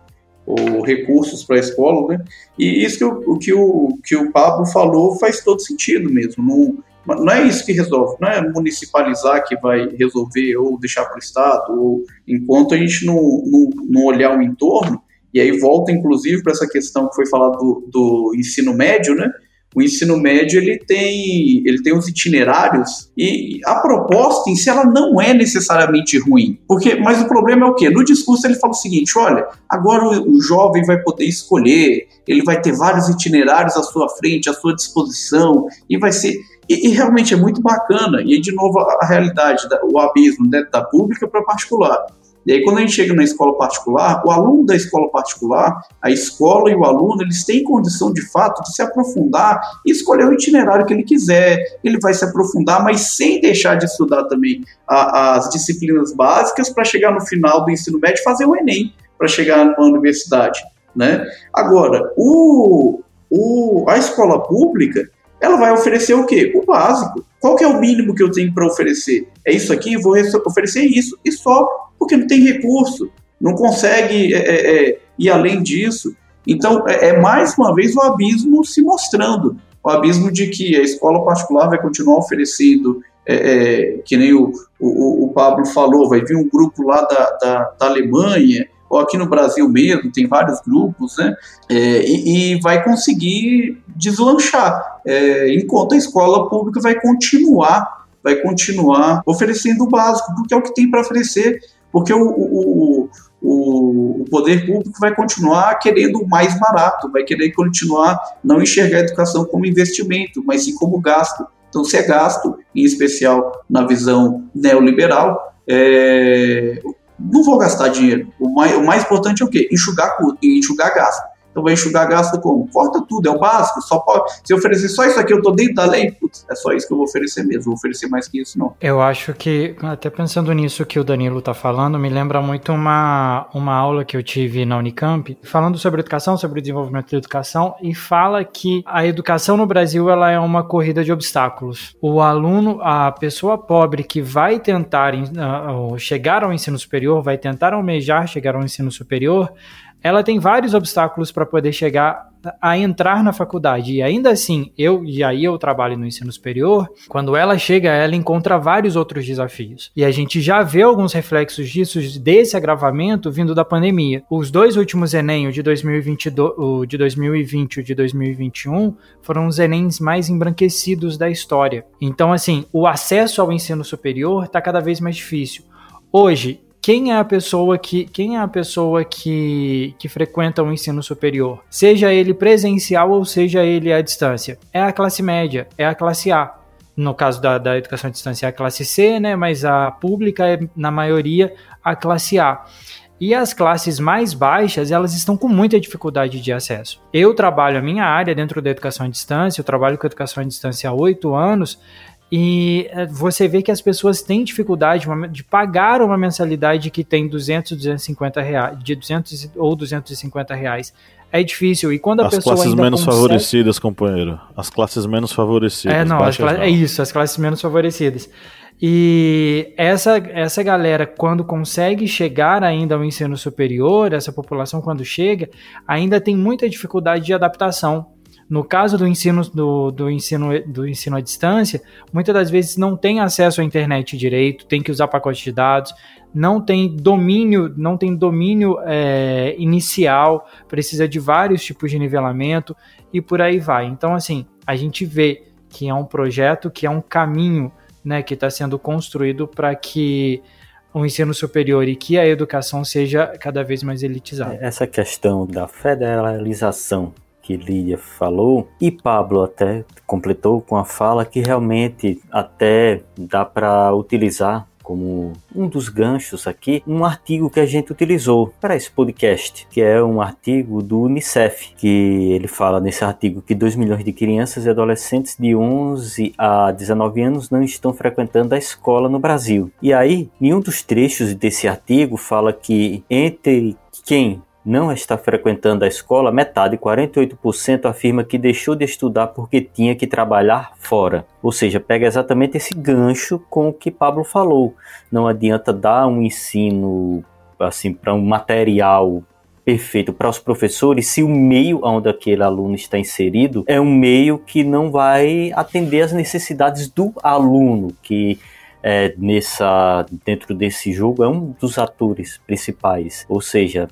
ou recursos para a escola, né? E isso que o, que, o, que o Pablo falou faz todo sentido mesmo. Não, não é isso que resolve, não é municipalizar que vai resolver ou deixar para o Estado, ou enquanto a gente não, não, não olhar o entorno, e aí volta inclusive para essa questão que foi falada do, do ensino médio, né? O ensino médio ele tem, ele tem os itinerários e a proposta em si ela não é necessariamente ruim. Porque, mas o problema é o quê? No discurso ele fala o seguinte: olha, agora o, o jovem vai poder escolher, ele vai ter vários itinerários à sua frente, à sua disposição, e vai ser. E, e realmente é muito bacana. E de novo, a, realidade, da, o abismo né, da pública para particular. E aí, quando a gente chega na escola particular, o aluno da escola particular, a escola e o aluno, eles têm condição de fato de se aprofundar e escolher o itinerário que ele quiser. Ele vai se aprofundar, mas sem deixar de estudar também a, as disciplinas básicas para chegar no final do ensino médio fazer o Enem para chegar numa universidade. Né? Agora, o, o, a escola pública, ela vai oferecer o quê? O básico. Qual que é o mínimo que eu tenho para oferecer? É isso aqui, vou oferecer isso. E só porque não tem recurso, não consegue é, é, é, ir além disso. Então, é, é, mais uma vez o abismo se mostrando. O abismo de que a escola particular vai continuar oferecendo, é, é, que nem o, o, o, Pablo falou, vai vir um grupo lá da, da, da Alemanha, ou aqui no Brasil mesmo, tem vários grupos, né? E, e, vai conseguir deslanchar, enquanto a escola pública vai continuar vai continuar oferecendo o básico, porque é o que tem para oferecer porque o, o, o, o, poder público vai continuar querendo o mais barato, vai querer continuar não enxergar a educação como investimento, mas sim como gasto. Então, se é gasto, em especial na visão neoliberal, é, não vou gastar dinheiro. O mais, o mais importante é o quê? Enxugar, enxugar gasto. Então vai enxugar gasto como? Corta tudo, é o básico. Só pode, se eu oferecer só isso aqui, eu tô dentro da lei, putz, é só isso que eu vou oferecer mesmo. Vou oferecer mais que isso, não. Eu acho que, até pensando nisso que o Danilo tá falando, me lembra muito uma, uma aula que eu tive na Unicamp, falando sobre educação, sobre o desenvolvimento da educação, e fala que a educação no Brasil ela é uma corrida de obstáculos. O aluno, a pessoa pobre que vai tentar uh, chegar ao ensino superior, vai tentar almejar chegar ao ensino superior, ela tem vários obstáculos para poder chegar a entrar na faculdade. E ainda assim, eu e aí eu trabalho no ensino superior, quando ela chega, ela encontra vários outros desafios. E a gente já vê alguns reflexos disso desse agravamento vindo da pandemia. Os dois últimos ENEM, o de 2022, o de 2020 e o de 2021, foram os ENEMs mais embranquecidos da história. Então, assim, o acesso ao ensino superior está cada vez mais difícil. Hoje, quem é a pessoa que quem é a pessoa que, que frequenta o ensino superior, seja ele presencial ou seja ele à distância, é a classe média, é a classe A. No caso da, da educação à distância é a classe C, né? Mas a pública é na maioria a classe A. E as classes mais baixas, elas estão com muita dificuldade de acesso. Eu trabalho a minha área dentro da educação à distância, eu trabalho com educação à distância há oito anos, e eh, você vê que as pessoas têm dificuldade de pagar uma mensalidade que tem 200, 250 reais, de 200 ou 250 reais. É difícil. E quando a as pessoa classes menos consegue... favorecidas, companheiro. As classes menos favorecidas. É, não, cla... é isso, as classes menos favorecidas. E essa, essa galera, quando consegue chegar ainda ao ensino superior, essa população, quando chega, ainda tem muita dificuldade de adaptação no caso do ensino, do, do, ensino, do ensino à distância, muitas das vezes não tem acesso à internet direito, tem que usar pacote de dados, não tem domínio, não tem domínio é, inicial, precisa de vários tipos de nivelamento e por aí vai. Então, assim, a gente vê que é um projeto, que é um caminho né, que está sendo construído para que o ensino superior e que a educação seja cada vez mais elitizada. Essa questão da federalização que Lídia falou, e Pablo até completou com a fala que realmente até dá para utilizar como um dos ganchos aqui, um artigo que a gente utilizou para esse podcast, que é um artigo do Unicef, que ele fala nesse artigo que 2 milhões de crianças e adolescentes de 11 a 19 anos não estão frequentando a escola no Brasil. E aí, em um dos trechos desse artigo fala que entre quem não está frequentando a escola, metade, 48%, afirma que deixou de estudar porque tinha que trabalhar fora. Ou seja, pega exatamente esse gancho com o que Pablo falou. Não adianta dar um ensino assim para um material perfeito para os professores se o meio onde aquele aluno está inserido é um meio que não vai atender às necessidades do aluno, que é, nessa, dentro desse jogo é um dos atores principais. Ou seja,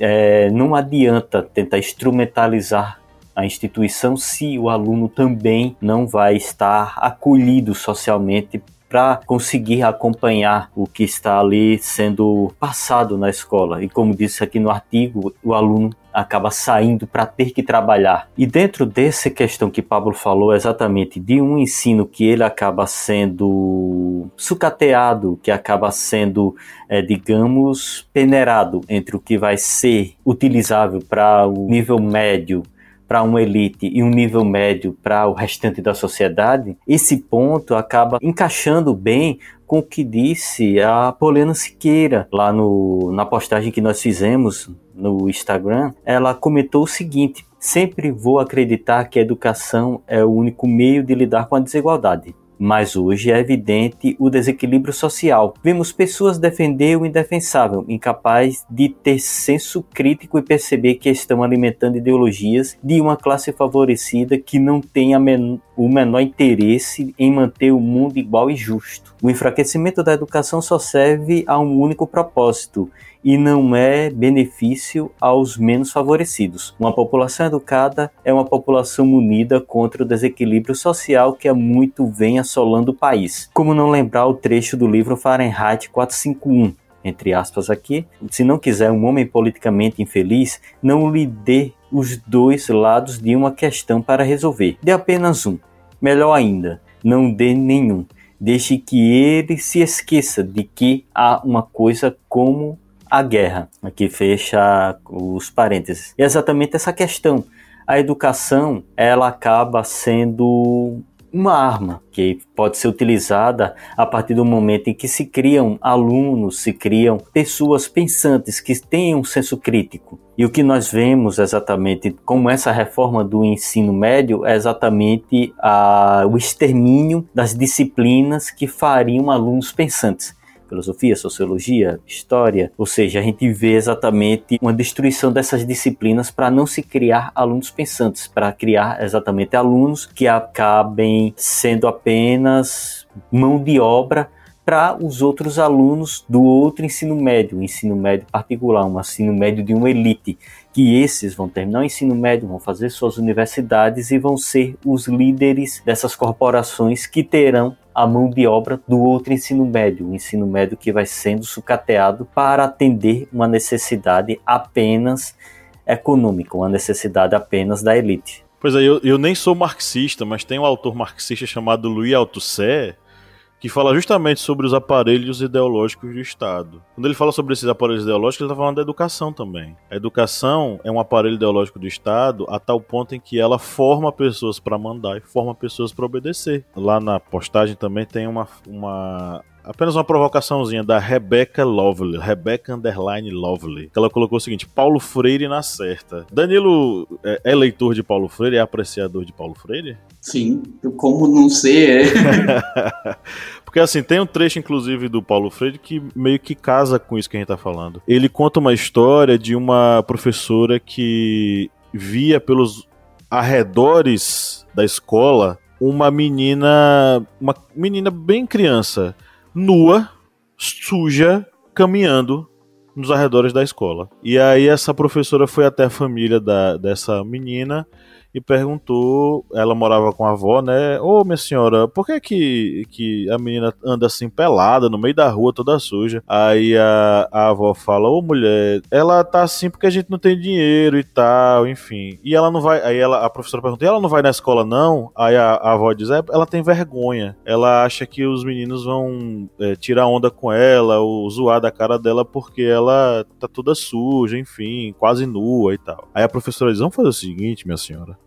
é, não adianta tentar instrumentalizar a instituição se o aluno também não vai estar acolhido socialmente para conseguir acompanhar o que está ali sendo passado na escola. E como disse aqui no artigo, o aluno acaba saindo para ter que trabalhar. E dentro dessa questão que Pablo falou exatamente de um ensino que ele acaba sendo sucateado, que acaba sendo, é, digamos, peneirado entre o que vai ser utilizável para o nível médio para uma elite e um nível médio para o restante da sociedade, esse ponto acaba encaixando bem com o que disse a Polena Siqueira lá no, na postagem que nós fizemos no Instagram. Ela comentou o seguinte: sempre vou acreditar que a educação é o único meio de lidar com a desigualdade. Mas hoje é evidente o desequilíbrio social. Vemos pessoas defender o indefensável, incapazes de ter senso crítico e perceber que estão alimentando ideologias de uma classe favorecida que não tem men o menor interesse em manter o mundo igual e justo. O enfraquecimento da educação só serve a um único propósito, e não é benefício aos menos favorecidos. Uma população educada é uma população munida contra o desequilíbrio social que há muito vem assolando o país. Como não lembrar o trecho do livro Fahrenheit 451? Entre aspas aqui, se não quiser um homem politicamente infeliz, não lhe dê os dois lados de uma questão para resolver. Dê apenas um. Melhor ainda, não dê nenhum. Deixe que ele se esqueça de que há uma coisa como a guerra. Aqui fecha os parênteses. E é exatamente essa questão. A educação, ela acaba sendo uma arma que pode ser utilizada a partir do momento em que se criam alunos, se criam pessoas pensantes que tenham um senso crítico. E o que nós vemos exatamente como essa reforma do ensino médio é exatamente a, o extermínio das disciplinas que fariam alunos pensantes filosofia, sociologia, história, ou seja, a gente vê exatamente uma destruição dessas disciplinas para não se criar alunos pensantes, para criar exatamente alunos que acabem sendo apenas mão de obra para os outros alunos do outro ensino médio, ensino médio particular, um ensino médio de uma elite, que esses vão terminar o ensino médio, vão fazer suas universidades e vão ser os líderes dessas corporações que terão a mão de obra do outro ensino médio, o ensino médio que vai sendo sucateado para atender uma necessidade apenas econômica, uma necessidade apenas da elite. Pois é, eu, eu nem sou marxista, mas tem um autor marxista chamado Louis Althusser, que fala justamente sobre os aparelhos ideológicos do Estado. Quando ele fala sobre esses aparelhos ideológicos, ele está falando da educação também. A educação é um aparelho ideológico do Estado a tal ponto em que ela forma pessoas para mandar e forma pessoas para obedecer. Lá na postagem também tem uma, uma apenas uma provocaçãozinha da Rebecca Lovely, Rebecca Underline Lovely, que ela colocou o seguinte: Paulo Freire na certa. Danilo é, é leitor de Paulo Freire, é apreciador de Paulo Freire? Sim, como não sei, é. Porque assim, tem um trecho, inclusive, do Paulo Freire que meio que casa com isso que a gente tá falando. Ele conta uma história de uma professora que via pelos arredores da escola uma menina. Uma menina bem criança, nua, suja, caminhando nos arredores da escola. E aí essa professora foi até a família da, dessa menina e perguntou, ela morava com a avó, né? Ô, minha senhora, por que que, que a menina anda assim pelada no meio da rua, toda suja? Aí a, a avó fala, ô mulher, ela tá assim porque a gente não tem dinheiro e tal, enfim. E ela não vai, aí ela, a professora pergunta, ela não vai na escola não? Aí a, a avó diz, é, ela tem vergonha. Ela acha que os meninos vão é, tirar onda com ela, ou zoar da cara dela porque ela tá toda suja, enfim, quase nua e tal. Aí a professora diz, vamos fazer o seguinte, minha senhora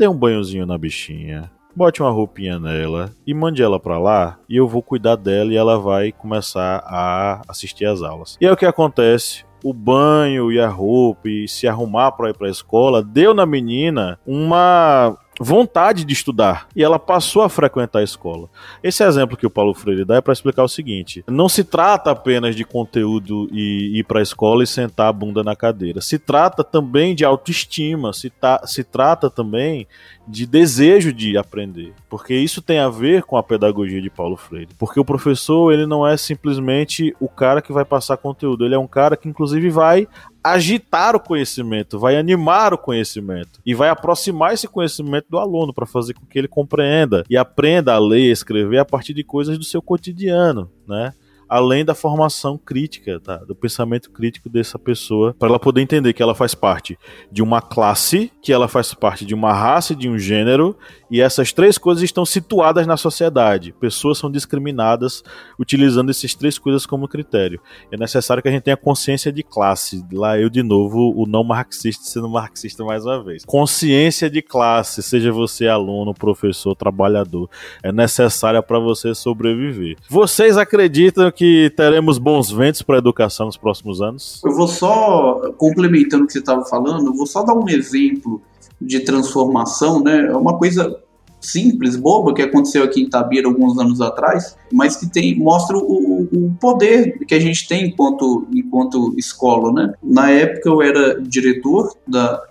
dê um banhozinho na bichinha, bote uma roupinha nela e mande ela para lá e eu vou cuidar dela e ela vai começar a assistir às aulas. E é o que acontece. O banho e a roupa e se arrumar para ir para a escola deu na menina uma vontade de estudar e ela passou a frequentar a escola. Esse exemplo que o Paulo Freire dá é para explicar o seguinte: não se trata apenas de conteúdo e ir para a escola e sentar a bunda na cadeira. Se trata também de autoestima, se, ta, se trata também de desejo de aprender, porque isso tem a ver com a pedagogia de Paulo Freire. Porque o professor, ele não é simplesmente o cara que vai passar conteúdo, ele é um cara que inclusive vai agitar o conhecimento, vai animar o conhecimento e vai aproximar esse conhecimento do aluno para fazer com que ele compreenda e aprenda a ler, escrever a partir de coisas do seu cotidiano, né? além da formação crítica, tá? do pensamento crítico dessa pessoa, para ela poder entender que ela faz parte de uma classe, que ela faz parte de uma raça, de um gênero, e essas três coisas estão situadas na sociedade. Pessoas são discriminadas utilizando essas três coisas como critério. É necessário que a gente tenha consciência de classe. Lá eu, de novo, o não marxista sendo marxista mais uma vez. Consciência de classe, seja você aluno, professor, trabalhador, é necessária para você sobreviver. Vocês acreditam que teremos bons ventos para a educação nos próximos anos? Eu vou só, complementando o que você estava falando, vou só dar um exemplo de transformação, né? É uma coisa simples, boba, que aconteceu aqui em Tabira alguns anos atrás, mas que tem, mostra o, o poder que a gente tem enquanto, enquanto escola, né? Na época eu era diretor da,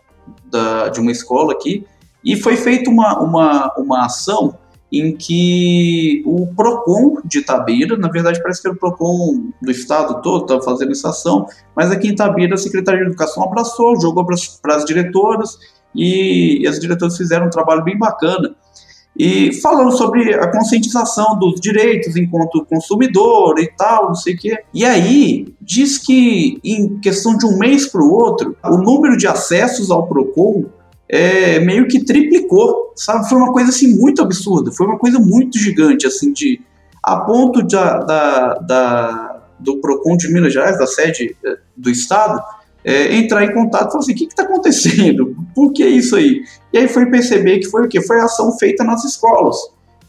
da, de uma escola aqui e foi feita uma, uma, uma ação em que o PROCON de Itabira, na verdade parece que era o PROCON do estado todo, estava fazendo essa ação, mas aqui em Itabira a Secretaria de Educação abraçou, jogou para as diretoras e, as diretoras fizeram um trabalho bem bacana. E falando sobre a conscientização dos direitos enquanto consumidor e tal, não sei o quê. E aí, diz que em questão de um mês para o outro, o número de acessos ao PROCON é, meio que triplicou, sabe? Foi uma coisa assim muito absurda, foi uma coisa muito gigante, assim, de a ponto de, da, da, do Procon de Minas Gerais, da sede é, do estado, é, entrar em contato e falar assim, o que está acontecendo? Por que isso aí? E aí foi perceber que foi o quê? Foi a ação feita nas escolas.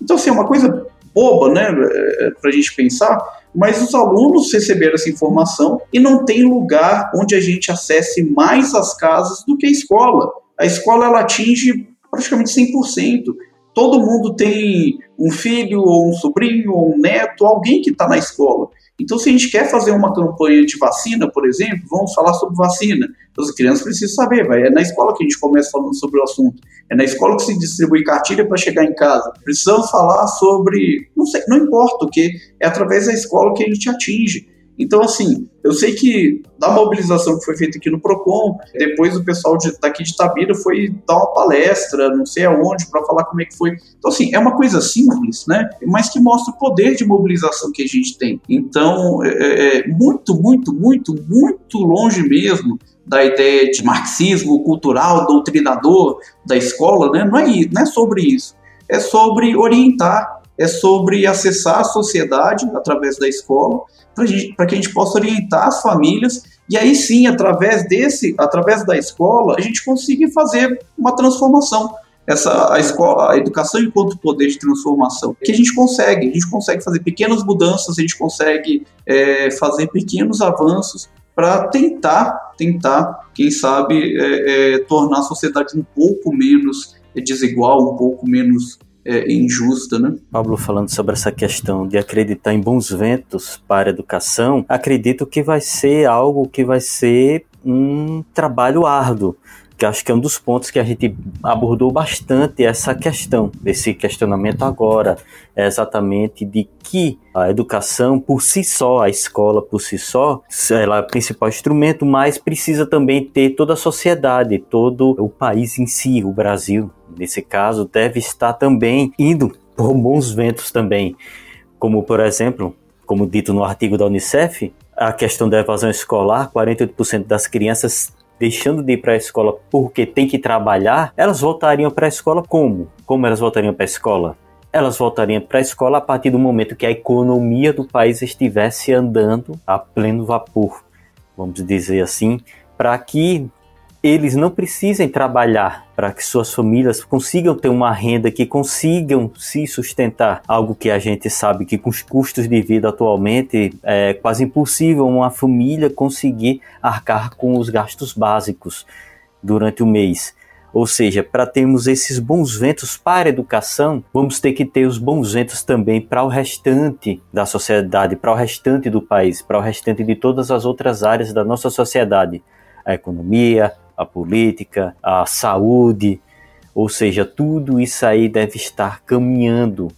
Então, assim, é uma coisa boba, né, é, para a gente pensar, mas os alunos receberam essa informação e não tem lugar onde a gente acesse mais as casas do que a escola a escola ela atinge praticamente 100%. Todo mundo tem um filho, ou um sobrinho, ou um neto, alguém que está na escola. Então, se a gente quer fazer uma campanha de vacina, por exemplo, vamos falar sobre vacina. Então, as crianças precisam saber, vai. é na escola que a gente começa falando sobre o assunto. É na escola que se distribui cartilha para chegar em casa. Precisamos falar sobre, não sei, não importa o que, é através da escola que a gente atinge. Então, assim, eu sei que da mobilização que foi feita aqui no PROCON, depois o pessoal de, daqui de Tabira foi dar uma palestra, não sei aonde, para falar como é que foi. Então, assim, é uma coisa simples, né? Mas que mostra o poder de mobilização que a gente tem. Então, é, é, é muito, muito, muito, muito longe mesmo da ideia de marxismo cultural, doutrinador da escola, né? Não é, não é sobre isso. É sobre orientar, é sobre acessar a sociedade através da escola para que a gente possa orientar as famílias e aí sim, através desse, através da escola, a gente consiga fazer uma transformação. Essa a escola, a educação enquanto poder de transformação, que a gente consegue, a gente consegue fazer pequenas mudanças, a gente consegue é, fazer pequenos avanços para tentar, tentar, quem sabe, é, é, tornar a sociedade um pouco menos desigual, um pouco menos é, injusta, né? Pablo falando sobre essa questão de acreditar em bons ventos para a educação, acredito que vai ser algo que vai ser um trabalho árduo que acho que é um dos pontos que a gente abordou bastante essa questão, desse questionamento agora, é exatamente de que a educação por si só, a escola por si só, ela é o principal instrumento, mas precisa também ter toda a sociedade, todo o país em si, o Brasil, nesse caso, deve estar também indo por bons ventos também, como por exemplo, como dito no artigo da Unicef, a questão da evasão escolar, 48% das crianças deixando de ir para a escola porque tem que trabalhar, elas voltariam para a escola como? Como elas voltariam para a escola? Elas voltariam para a escola a partir do momento que a economia do país estivesse andando a pleno vapor, vamos dizer assim, para que eles não precisem trabalhar para que suas famílias consigam ter uma renda que consigam se sustentar. Algo que a gente sabe que com os custos de vida atualmente é quase impossível uma família conseguir arcar com os gastos básicos durante o mês. Ou seja, para termos esses bons ventos para a educação, vamos ter que ter os bons ventos também para o restante da sociedade, para o restante do país, para o restante de todas as outras áreas da nossa sociedade. A economia, a política, a saúde, ou seja, tudo isso aí deve estar caminhando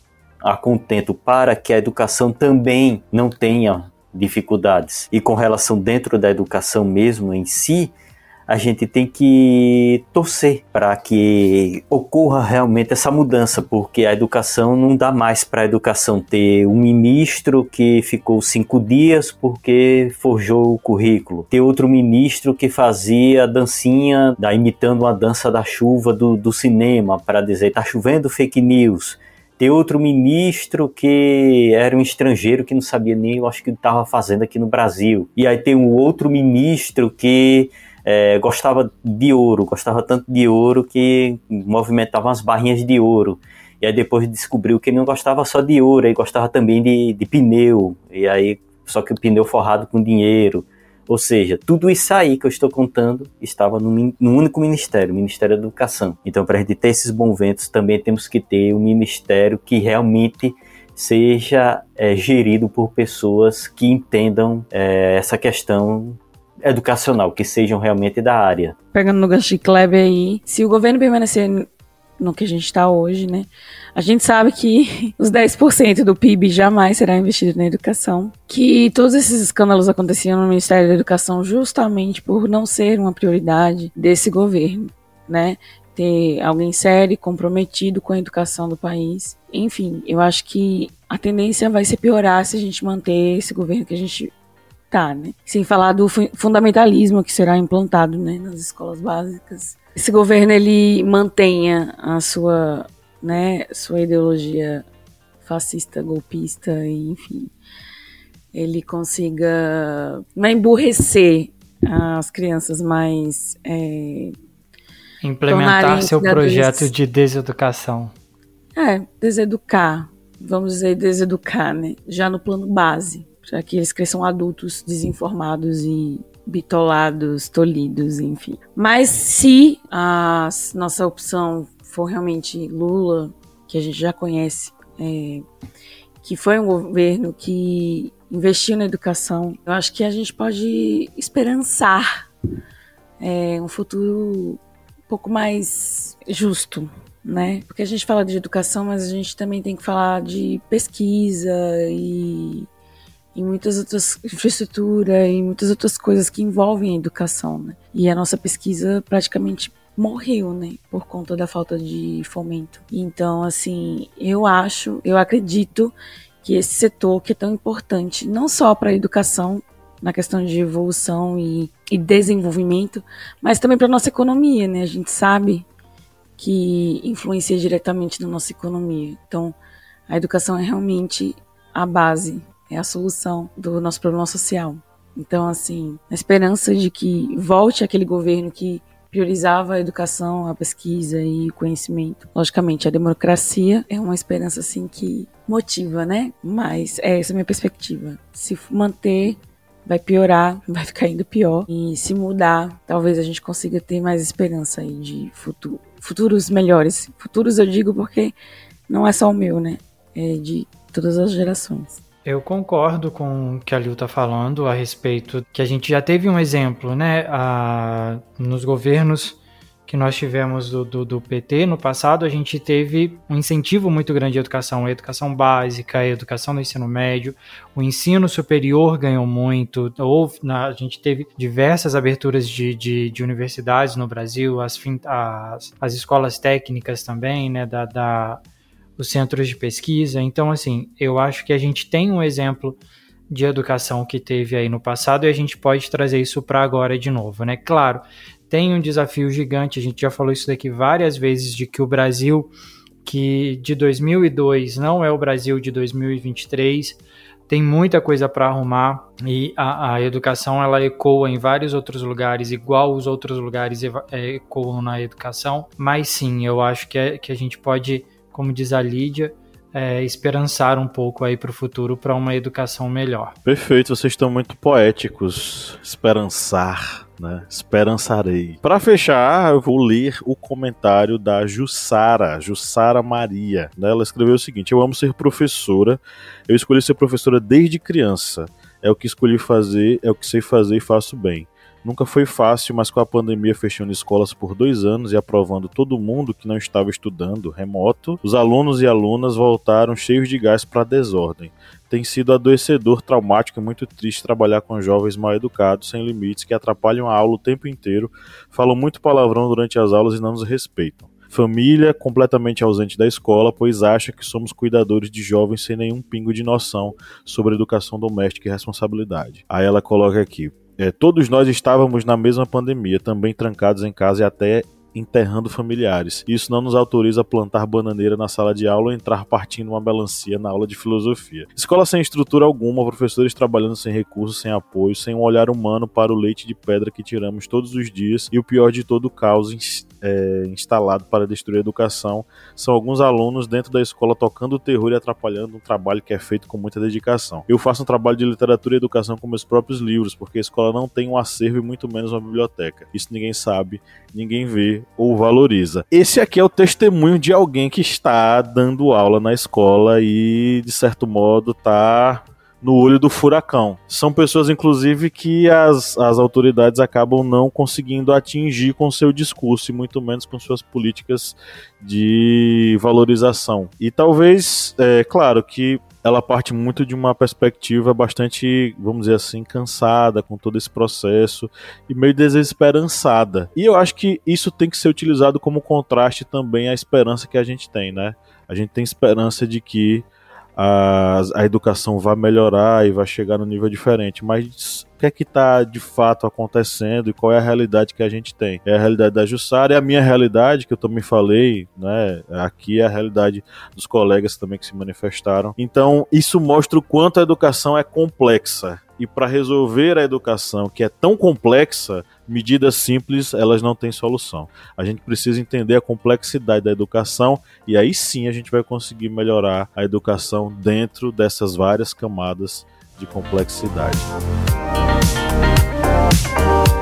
a contento para que a educação também não tenha dificuldades. E com relação dentro da educação mesmo em si, a gente tem que torcer para que ocorra realmente essa mudança, porque a educação não dá mais para a educação ter um ministro que ficou cinco dias porque forjou o currículo, ter outro ministro que fazia dancinha, da, imitando uma dança da chuva do, do cinema para dizer tá chovendo fake news ter outro ministro que era um estrangeiro que não sabia nem, eu acho que estava fazendo aqui no Brasil. E aí tem um outro ministro que é, gostava de ouro, gostava tanto de ouro que movimentava umas barrinhas de ouro. E aí depois descobriu que não gostava só de ouro, ele gostava também de, de pneu. E aí, só que o pneu forrado com dinheiro. Ou seja, tudo isso aí que eu estou contando estava num, num único ministério, o Ministério da Educação. Então, para a gente ter esses bons ventos, também temos que ter um ministério que realmente seja é, gerido por pessoas que entendam é, essa questão educacional, que sejam realmente da área. Pegando no gancho de Kleber aí, se o governo permanecer no que a gente está hoje, né? A gente sabe que os 10% do PIB jamais será investido na educação, que todos esses escândalos aconteciam no Ministério da Educação justamente por não ser uma prioridade desse governo, né? Ter alguém sério, comprometido com a educação do país. Enfim, eu acho que a tendência vai ser piorar se a gente manter esse governo que a gente né? Sem falar do fundamentalismo que será implantado, né, nas escolas básicas. Esse governo ele mantenha a sua, né, sua ideologia fascista, golpista, enfim, ele consiga não emburrecer as crianças, mas é, implementar seu projeto de deseducação. É, deseducar, vamos dizer deseducar, né? Já no plano base para que eles cresçam adultos desinformados e bitolados, tolhidos, enfim. Mas se a nossa opção for realmente Lula, que a gente já conhece, é, que foi um governo que investiu na educação, eu acho que a gente pode esperançar é, um futuro um pouco mais justo, né? Porque a gente fala de educação, mas a gente também tem que falar de pesquisa e e muitas outras infraestrutura e muitas outras coisas que envolvem a educação, né? E a nossa pesquisa praticamente morreu, né, por conta da falta de fomento. Então, assim, eu acho, eu acredito que esse setor que é tão importante, não só para a educação, na questão de evolução e, e desenvolvimento, mas também para nossa economia, né? A gente sabe que influencia diretamente na nossa economia. Então, a educação é realmente a base é a solução do nosso problema social. Então, assim, a esperança de que volte aquele governo que priorizava a educação, a pesquisa e o conhecimento. Logicamente, a democracia é uma esperança assim que motiva, né? Mas é essa a minha perspectiva. Se manter, vai piorar, vai ficar indo pior. E se mudar, talvez a gente consiga ter mais esperança aí de futuro, futuros melhores. Futuros eu digo porque não é só o meu, né? É de todas as gerações. Eu concordo com o que a Liu está falando a respeito que a gente já teve um exemplo, né? A, nos governos que nós tivemos do, do, do, PT no passado, a gente teve um incentivo muito grande à educação, a educação básica, a educação no ensino médio, o ensino superior ganhou muito, houve, na, a gente teve diversas aberturas de, de, de universidades no Brasil, as, as, as escolas técnicas também, né, da, da os centros de pesquisa. Então, assim, eu acho que a gente tem um exemplo de educação que teve aí no passado e a gente pode trazer isso para agora de novo, né? Claro, tem um desafio gigante, a gente já falou isso daqui várias vezes, de que o Brasil que de 2002 não é o Brasil de 2023, tem muita coisa para arrumar e a, a, educação ela ecoa em vários outros lugares, igual os outros lugares é, ecoam na educação, mas sim, eu acho que, é, que a gente pode como diz a Lídia, é, esperançar um pouco aí para o futuro para uma educação melhor. Perfeito, vocês estão muito poéticos. Esperançar. né? Esperançarei. Para fechar, eu vou ler o comentário da Jussara, Jussara Maria. Né? Ela escreveu o seguinte: Eu amo ser professora. Eu escolhi ser professora desde criança. É o que escolhi fazer, é o que sei fazer e faço bem. Nunca foi fácil, mas com a pandemia fechando escolas por dois anos e aprovando todo mundo que não estava estudando remoto, os alunos e alunas voltaram cheios de gás para a desordem. Tem sido adoecedor, traumático e muito triste trabalhar com jovens mal educados, sem limites, que atrapalham a aula o tempo inteiro, falam muito palavrão durante as aulas e não nos respeitam. Família completamente ausente da escola, pois acha que somos cuidadores de jovens sem nenhum pingo de noção sobre educação doméstica e responsabilidade. Aí ela coloca aqui: é, todos nós estávamos na mesma pandemia, também trancados em casa e até enterrando familiares. Isso não nos autoriza a plantar bananeira na sala de aula ou entrar partindo uma melancia na aula de filosofia. Escola sem estrutura alguma, professores trabalhando sem recursos, sem apoio, sem um olhar humano para o leite de pedra que tiramos todos os dias e o pior de todo o caos é, instalado para destruir a educação são alguns alunos dentro da escola tocando o terror e atrapalhando um trabalho que é feito com muita dedicação. Eu faço um trabalho de literatura e educação com meus próprios livros, porque a escola não tem um acervo e muito menos uma biblioteca. Isso ninguém sabe, ninguém vê ou valoriza. Esse aqui é o testemunho de alguém que está dando aula na escola e, de certo modo, está no olho do furacão. São pessoas, inclusive, que as, as autoridades acabam não conseguindo atingir com seu discurso e muito menos com suas políticas de valorização. E talvez, é claro que ela parte muito de uma perspectiva bastante, vamos dizer assim, cansada com todo esse processo e meio desesperançada. E eu acho que isso tem que ser utilizado como contraste também à esperança que a gente tem, né? A gente tem esperança de que a, a educação vai melhorar e vai chegar no nível diferente, mas que é que está de fato acontecendo e qual é a realidade que a gente tem? É a realidade da Jussara e a minha realidade, que eu também falei, né? Aqui é a realidade dos colegas também que se manifestaram. Então, isso mostra o quanto a educação é complexa. E para resolver a educação, que é tão complexa, medidas simples elas não têm solução. A gente precisa entender a complexidade da educação e aí sim a gente vai conseguir melhorar a educação dentro dessas várias camadas de complexidade. you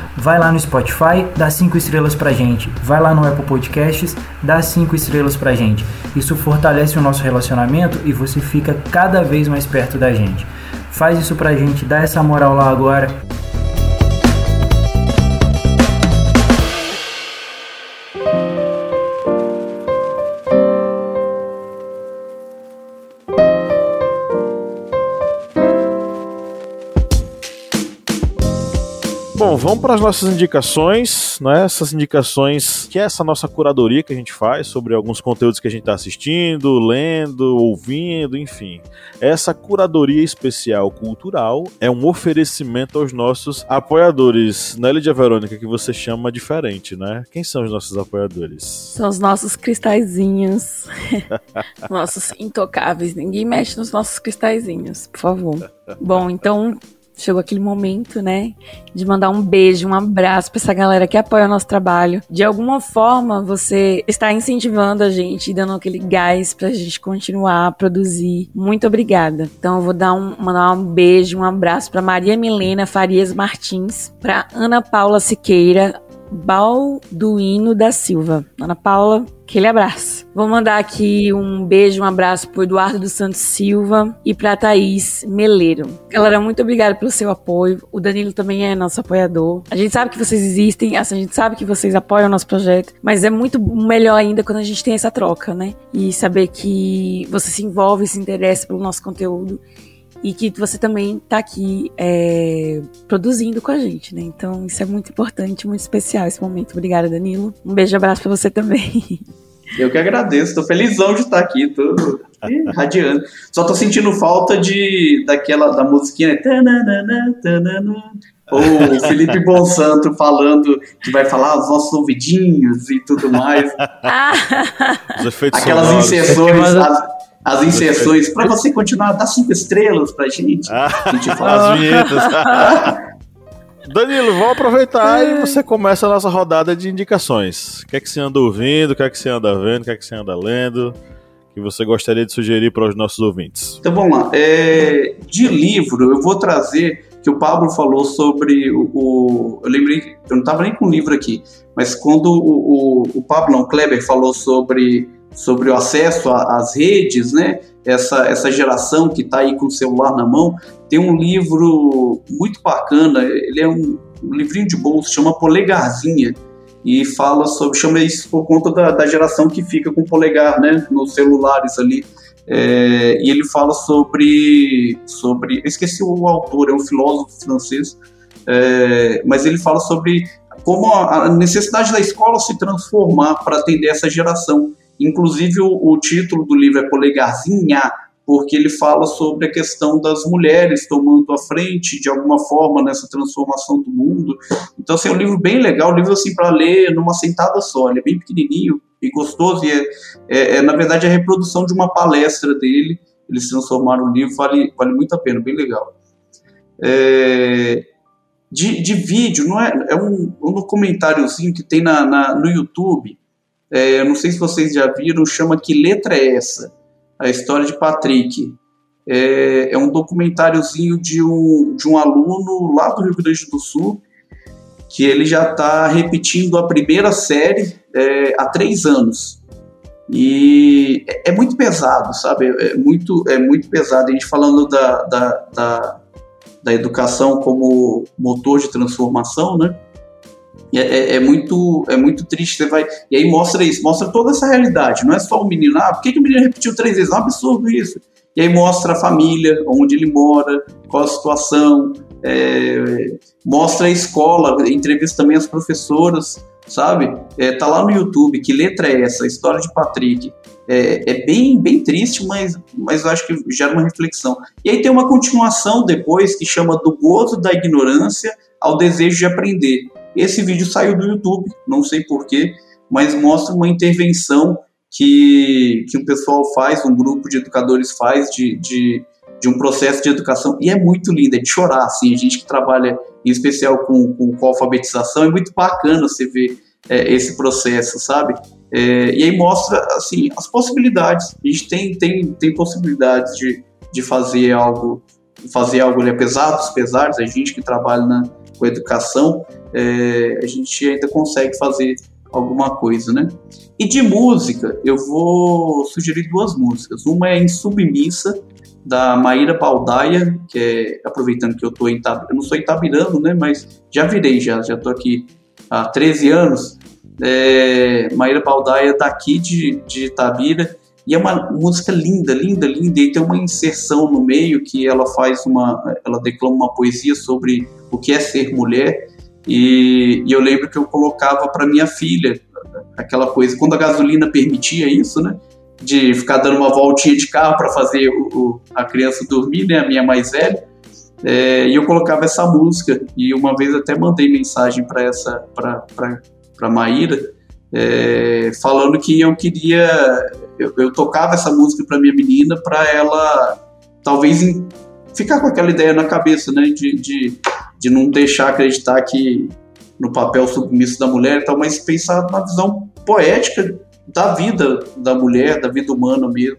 vai lá no Spotify, dá 5 estrelas pra gente. Vai lá no Apple Podcasts, dá 5 estrelas pra gente. Isso fortalece o nosso relacionamento e você fica cada vez mais perto da gente. Faz isso pra gente, dá essa moral lá agora. Vamos para as nossas indicações, né? Essas indicações que é essa nossa curadoria que a gente faz sobre alguns conteúdos que a gente está assistindo, lendo, ouvindo, enfim. Essa curadoria especial cultural é um oferecimento aos nossos apoiadores. Né, Lídia Verônica, que você chama diferente, né? Quem são os nossos apoiadores? São os nossos cristalzinhos. nossos intocáveis. Ninguém mexe nos nossos cristalzinhos, por favor. Bom, então chegou aquele momento, né, de mandar um beijo, um abraço para essa galera que apoia o nosso trabalho. De alguma forma, você está incentivando a gente, dando aquele gás pra gente continuar a produzir. Muito obrigada. Então, eu vou dar um, mandar um beijo, um abraço para Maria Milena Farias Martins, para Ana Paula Siqueira, Balduino da Silva. Ana Paula, aquele abraço. Vou mandar aqui um beijo, um abraço pro Eduardo dos Santos Silva e pra Thaís Meleiro. Galera, muito obrigada pelo seu apoio. O Danilo também é nosso apoiador. A gente sabe que vocês existem, assim, a gente sabe que vocês apoiam o nosso projeto, mas é muito melhor ainda quando a gente tem essa troca, né? E saber que você se envolve, se interessa pelo nosso conteúdo e que você também está aqui é, produzindo com a gente, né? Então isso é muito importante, muito especial esse momento. Obrigada, Danilo. Um beijo e abraço para você também. Eu que agradeço, tô felizão de estar aqui, tô radiando. Só tô sentindo falta de daquela da musiquinha. Tananana, tananana, ou o Felipe Bonsanto falando que vai falar os nossos ouvidinhos e tudo mais. Os efeitos Aquelas sonoros. inserções, as inserções, para você continuar, dá cinco estrelas pra gente. Ah, A gente faz. as vinhetas. Danilo, vamos aproveitar e você começa a nossa rodada de indicações. O que é que você anda ouvindo, o que é que você anda vendo, o que é que você anda lendo, que você gostaria de sugerir para os nossos ouvintes? Então vamos lá. É, de livro, eu vou trazer que o Pablo falou sobre o. o- eu lembrei, eu não estava nem com o livro aqui, mas quando o, o, o Pablo, não, Kleber falou sobre, sobre o acesso às redes, né? Essa, essa geração que está aí com o celular na mão, tem um livro muito bacana. Ele é um, um livrinho de bolso, chama Polegarzinha. E fala sobre. Chama isso por conta da, da geração que fica com polegar, né? Nos celulares ali. É, e ele fala sobre, sobre. Eu esqueci o autor, é um filósofo francês, é, mas ele fala sobre como a necessidade da escola se transformar para atender essa geração. Inclusive, o, o título do livro é Polegarzinha, porque ele fala sobre a questão das mulheres tomando a frente de alguma forma nessa transformação do mundo. Então, assim, é um livro bem legal, um livro assim para ler numa sentada só. Ele é bem pequenininho e gostoso e é, é, é, na verdade a reprodução de uma palestra dele. Eles transformaram o livro, vale, vale muito a pena, bem legal. É, de, de vídeo, não é, é um, um documentáriozinho que tem na, na no YouTube. É, eu não sei se vocês já viram, chama Que Letra é Essa? A história de Patrick. É, é um documentáriozinho de um, de um aluno lá do Rio Grande do Sul que ele já está repetindo a primeira série é, há três anos. E é, é muito pesado, sabe? É muito, é muito pesado. A gente falando da, da, da, da educação como motor de transformação, né? É, é, é muito, é muito triste. Você vai e aí mostra isso, mostra toda essa realidade. Não é só o menino. Ah, por que, que o menino repetiu três vezes? É um absurdo isso. E aí mostra a família, onde ele mora, qual a situação, é, mostra a escola, entrevista também as professoras, sabe? É, tá lá no YouTube, que letra é essa? A história de Patrick. É, é, bem, bem triste, mas, mas eu acho que gera uma reflexão. E aí tem uma continuação depois que chama Do Gozo da Ignorância ao Desejo de Aprender. Esse vídeo saiu do YouTube, não sei porquê, mas mostra uma intervenção que, que o pessoal faz, um grupo de educadores faz de, de, de um processo de educação, e é muito lindo, é de chorar, assim, a gente que trabalha em especial com, com, com alfabetização, é muito bacana você ver é, esse processo, sabe? É, e aí mostra, assim, as possibilidades, a gente tem, tem, tem possibilidades de, de fazer algo, fazer algo, né, apesar dos pesares, a gente que trabalha na, com educação, é, a gente ainda consegue fazer alguma coisa, né? E de música, eu vou sugerir duas músicas. Uma é Insubmissa, da Maíra Baldaia, que é, aproveitando que eu tô em Itabirano, eu não sou itabirano, né, mas já virei, já, já tô aqui há 13 anos. É, Maíra Baldaia daqui de, de Itabira, e é uma música linda, linda, linda, e tem uma inserção no meio que ela faz uma, ela declama uma poesia sobre o que é ser mulher, e, e eu lembro que eu colocava para minha filha aquela coisa, quando a gasolina permitia isso, né? De ficar dando uma voltinha de carro para fazer o, o, a criança dormir, né? A minha mais velha. É, e eu colocava essa música. E uma vez até mandei mensagem para essa, para Maíra, é, falando que eu queria. Eu, eu tocava essa música para minha menina para ela talvez em, ficar com aquela ideia na cabeça, né? De, de, de não deixar acreditar que no papel submisso da mulher tal, mas pensar na visão poética da vida da mulher, da vida humana mesmo.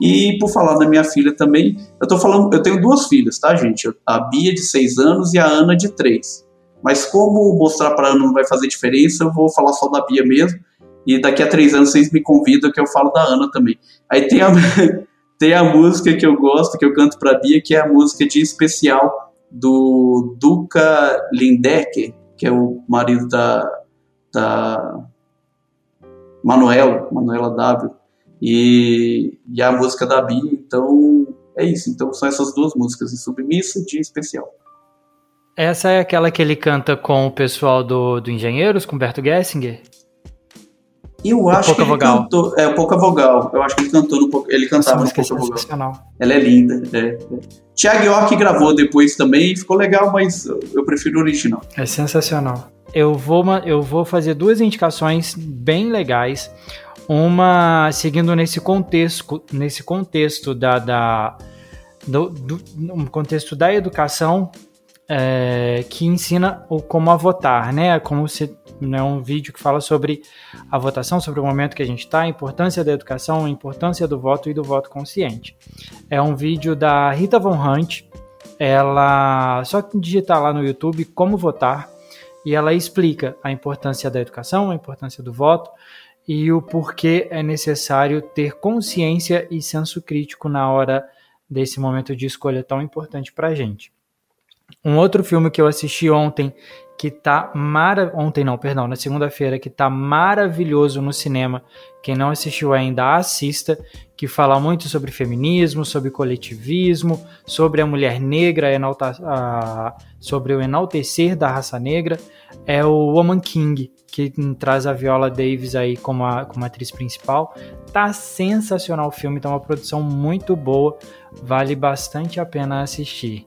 E por falar da minha filha também, eu tô falando, eu tenho duas filhas, tá, gente? A Bia de 6 anos e a Ana de 3. Mas como mostrar para Ana não vai fazer diferença, eu vou falar só da Bia mesmo. E daqui a três anos vocês me convidam que eu falo da Ana também. Aí tem a, tem a música que eu gosto, que eu canto pra Bia, que é a música de especial do Duca Lindecker, que é o marido da, da Manuela, Manuela W. E, e a música da Bia, então é isso. Então são essas duas músicas, de submissa de especial. Essa é aquela que ele canta com o pessoal do, do Engenheiros, com Berto Gessinger? Eu acho que ele vogal. cantou. É, pouca vogal. Eu acho que ele cantou no pouca- Ele cantava no é pouca vogal. Ela é linda. É, é. Tiago York gravou depois também, ficou legal, mas eu prefiro o original. É sensacional. Eu vou, eu vou fazer duas indicações bem legais. Uma seguindo nesse contexto, nesse contexto da, da do, do- um contexto da educação é, que ensina o como a votar, né? Como se né, um vídeo que fala sobre a votação, sobre o momento que a gente está, a importância da educação, a importância do voto e do voto consciente. É um vídeo da Rita Von Hunt. Ela só digitar lá no YouTube como votar e ela explica a importância da educação, a importância do voto e o porquê é necessário ter consciência e senso crítico na hora desse momento de escolha tão importante para a gente. Um outro filme que eu assisti ontem que tá mara... ontem não, perdão, na segunda-feira que tá maravilhoso no cinema. Quem não assistiu ainda assista, que fala muito sobre feminismo, sobre coletivismo, sobre a mulher negra, enalta... a- sobre o enaltecer da raça negra. É o Woman King, que traz a Viola Davis aí como a, como atriz principal. Tá sensacional o filme, tá uma produção muito boa, vale bastante a pena assistir.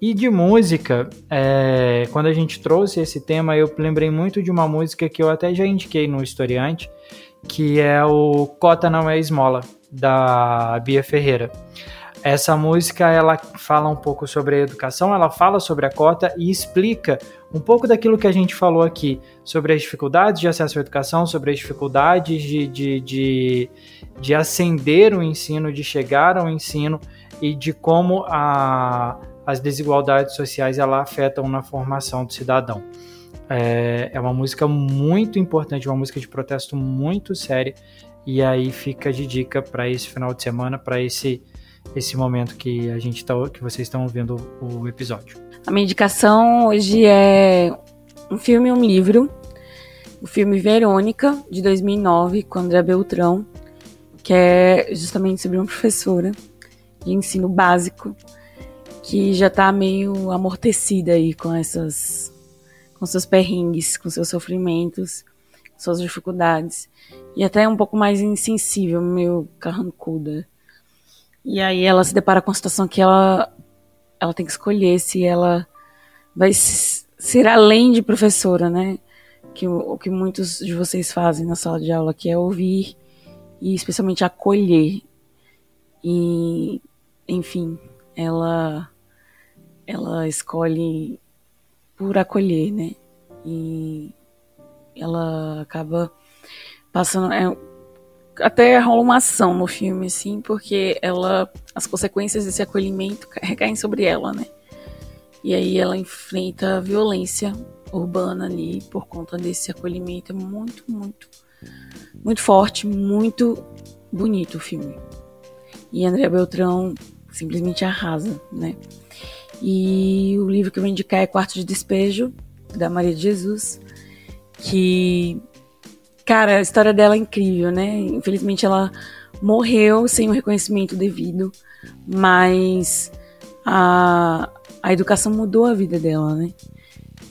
E de música, é, quando a gente trouxe esse tema, eu lembrei muito de uma música que eu até já indiquei no Historiante, que é o Cota Não É Esmola, da Bia Ferreira. Essa música, ela fala um pouco sobre a educação, ela fala sobre a cota e explica um pouco daquilo que a gente falou aqui, sobre as dificuldades de acesso à educação, sobre as dificuldades de, de, de, de o ensino, de chegar ao ensino e de como a, as desigualdades sociais ela afetam na formação do cidadão. É, é uma música muito importante, uma música de protesto muito séria, e aí fica de dica para esse final de semana, para esse esse momento que a gente tá, que vocês estão ouvindo o episódio. A minha indicação hoje é um filme e um livro. O filme Verônica, de 2009, com André Beltrão, que é justamente sobre uma professora de ensino básico que já tá meio amortecida aí com essas com seus perrengues, com seus sofrimentos, suas dificuldades e até um pouco mais insensível, meio carrancuda. E aí ela se depara com a situação que ela ela tem que escolher se ela vai ser além de professora, né? Que o que muitos de vocês fazem na sala de aula, que é ouvir e especialmente acolher. E, enfim, ela ela escolhe por acolher, né? E ela acaba passando é, até rola uma ação no filme assim, porque ela as consequências desse acolhimento ca- recaem sobre ela, né? E aí ela enfrenta violência urbana ali por conta desse acolhimento. É muito, muito, muito forte, muito bonito o filme. E André Beltrão simplesmente arrasa, né? E o livro que eu vou indicar é Quarto de Despejo, da Maria de Jesus, que, cara, a história dela é incrível, né? Infelizmente ela morreu sem o reconhecimento devido, mas a, a educação mudou a vida dela, né?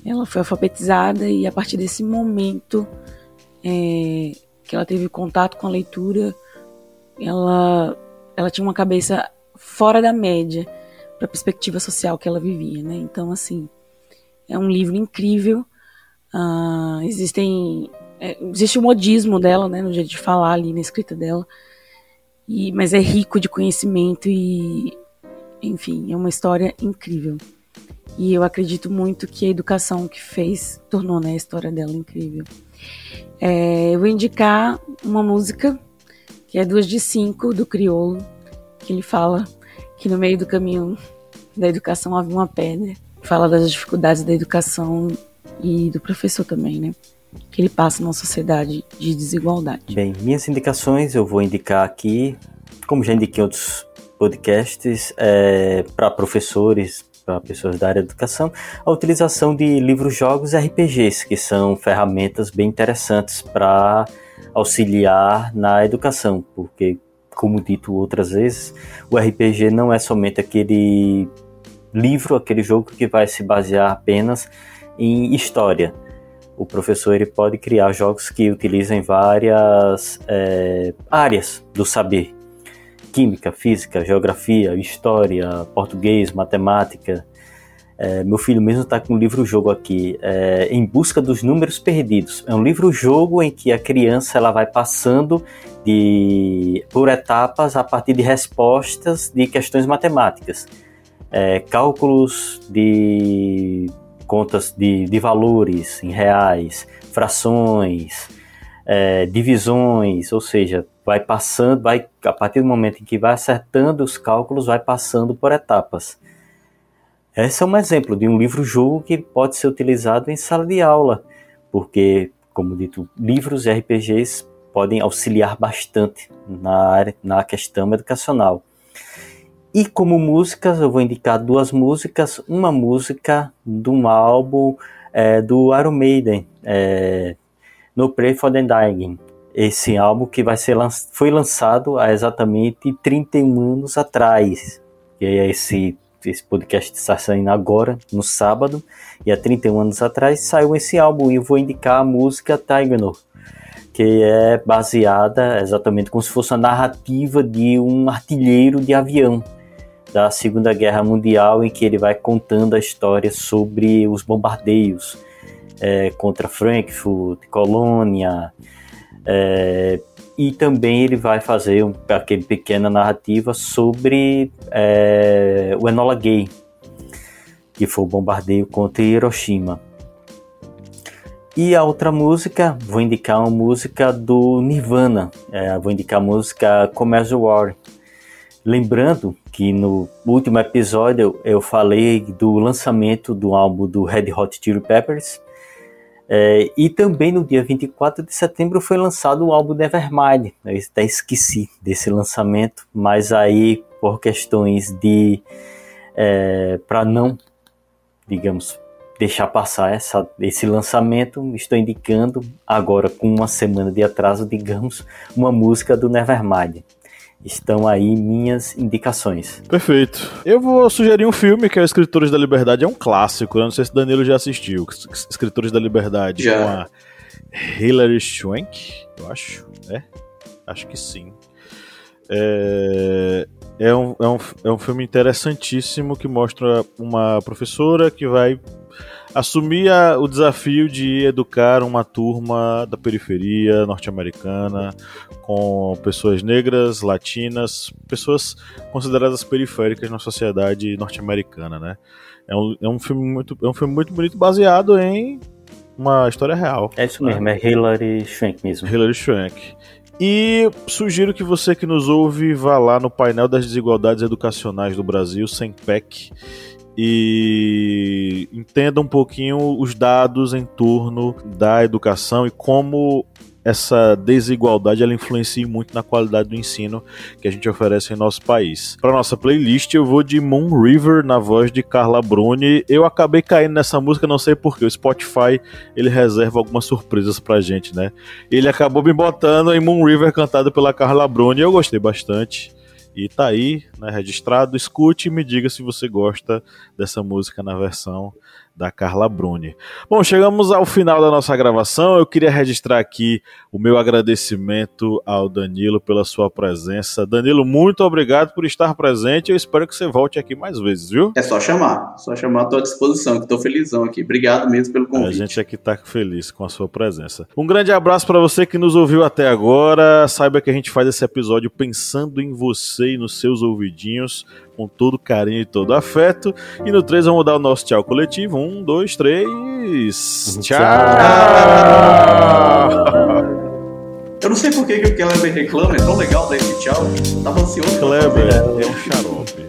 Ela foi alfabetizada e a partir desse momento é, que ela teve contato com a leitura, ela, ela tinha uma cabeça fora da média para a perspectiva social que ela vivia, né? Então, assim, é um livro incrível. Ah, existem é, existe o modismo dela, né, no jeito de falar ali na escrita dela, e, mas é rico de conhecimento e, enfim, é uma história incrível. E eu acredito muito que a educação que fez tornou né, a história dela incrível. É, eu vou indicar uma música que é Duas de Cinco, do Criolo, que ele fala que no meio do caminho da educação havia uma pedra. Fala das dificuldades da educação e do professor também, né? Que ele passa numa sociedade de desigualdade. Bem, minhas indicações eu vou indicar aqui, como já indiquei em outros podcasts, é, para professores, para pessoas da área da educação, a utilização de livros-jogos RPGs, que são ferramentas bem interessantes para auxiliar na educação, porque, como dito outras vezes, o RPG não é somente aquele livro, aquele jogo que vai se basear apenas em história. o professor ele pode criar jogos que utilizem várias é, áreas do saber: química, física, geografia, história, português, matemática. É, meu filho mesmo está com um livro-jogo aqui, é, Em Busca dos Números Perdidos. É um livro-jogo em que a criança ela vai passando de, por etapas a partir de respostas de questões matemáticas. É, cálculos de contas de, de valores em reais, frações, é, divisões, ou seja, vai passando, vai a partir do momento em que vai acertando os cálculos, vai passando por etapas. Esse é um exemplo de um livro-jogo que pode ser utilizado em sala de aula, porque, como dito, livros e RPGs podem auxiliar bastante na, área, na questão educacional. E como músicas, eu vou indicar duas músicas. Uma música de um álbum é, do Iron Maiden, é, No Pray for the Dying. Esse álbum que vai ser foi lançado há exatamente 31 anos atrás. E esse, esse podcast está saindo agora, no sábado. E há 31 anos atrás saiu esse álbum e eu vou indicar a música Tiger que é baseada exatamente como se fosse a narrativa de um artilheiro de avião da Segunda Guerra Mundial, em que ele vai contando a história sobre os bombardeios é, contra Frankfurt, Colônia, é, e também ele vai fazer um, aquele pequena narrativa sobre é, o Enola Gay, que foi o bombardeio contra Hiroshima. E a outra música, vou indicar uma música do Nirvana, é, vou indicar a música Commerce War, Lembrando que no último episódio eu falei do lançamento do álbum do Red Hot Chili Peppers. É, e também no dia 24 de setembro foi lançado o álbum Nevermind. Eu até esqueci desse lançamento, mas aí por questões de. É, para não, digamos, deixar passar essa, esse lançamento, estou indicando agora com uma semana de atraso, digamos, uma música do Nevermind estão aí minhas indicações. Perfeito. Eu vou sugerir um filme que é Escritores da Liberdade, é um clássico. Eu não sei se Danilo já assistiu. Escritores da Liberdade já. com a Hilary Swank, eu acho. É? Acho que sim. É, é, um, é, um, é um filme interessantíssimo que mostra uma professora que vai assumia o desafio de educar uma turma da periferia norte-americana com pessoas negras, latinas, pessoas consideradas periféricas na sociedade norte-americana, né? É um, é um filme muito é um filme muito bonito baseado em uma história real. É isso mesmo, é Hilary Swank mesmo. Hilary Swank. E sugiro que você que nos ouve vá lá no painel das desigualdades educacionais do Brasil, sem PEC, e entenda um pouquinho os dados em torno da educação e como essa desigualdade ela influencia muito na qualidade do ensino que a gente oferece em nosso país. Para nossa playlist, eu vou de Moon River na voz de Carla Bruni. Eu acabei caindo nessa música, não sei porquê. O Spotify ele reserva algumas surpresas pra gente, né? Ele acabou me botando em Moon River cantado pela Carla Bruni. Eu gostei bastante. E tá aí, né, registrado. Escute e me diga se você gosta dessa música na versão da Carla Bruni. Bom, chegamos ao final da nossa gravação. Eu queria registrar aqui o meu agradecimento ao Danilo pela sua presença. Danilo, muito obrigado por estar presente. Eu espero que você volte aqui mais vezes, viu? É só chamar, só chamar à tua disposição, que estou felizão aqui. Obrigado mesmo pelo convite. A gente aqui está feliz com a sua presença. Um grande abraço para você que nos ouviu até agora. Saiba que a gente faz esse episódio pensando em você e nos seus ouvidinhos com todo carinho e todo afeto. E no 3 vamos dar o nosso tchau coletivo. Um, dois, três. Tchau! Eu não sei por que, que o Kleber reclama, é tão legal esse tchau. tava ansioso. Kleber é um xarope.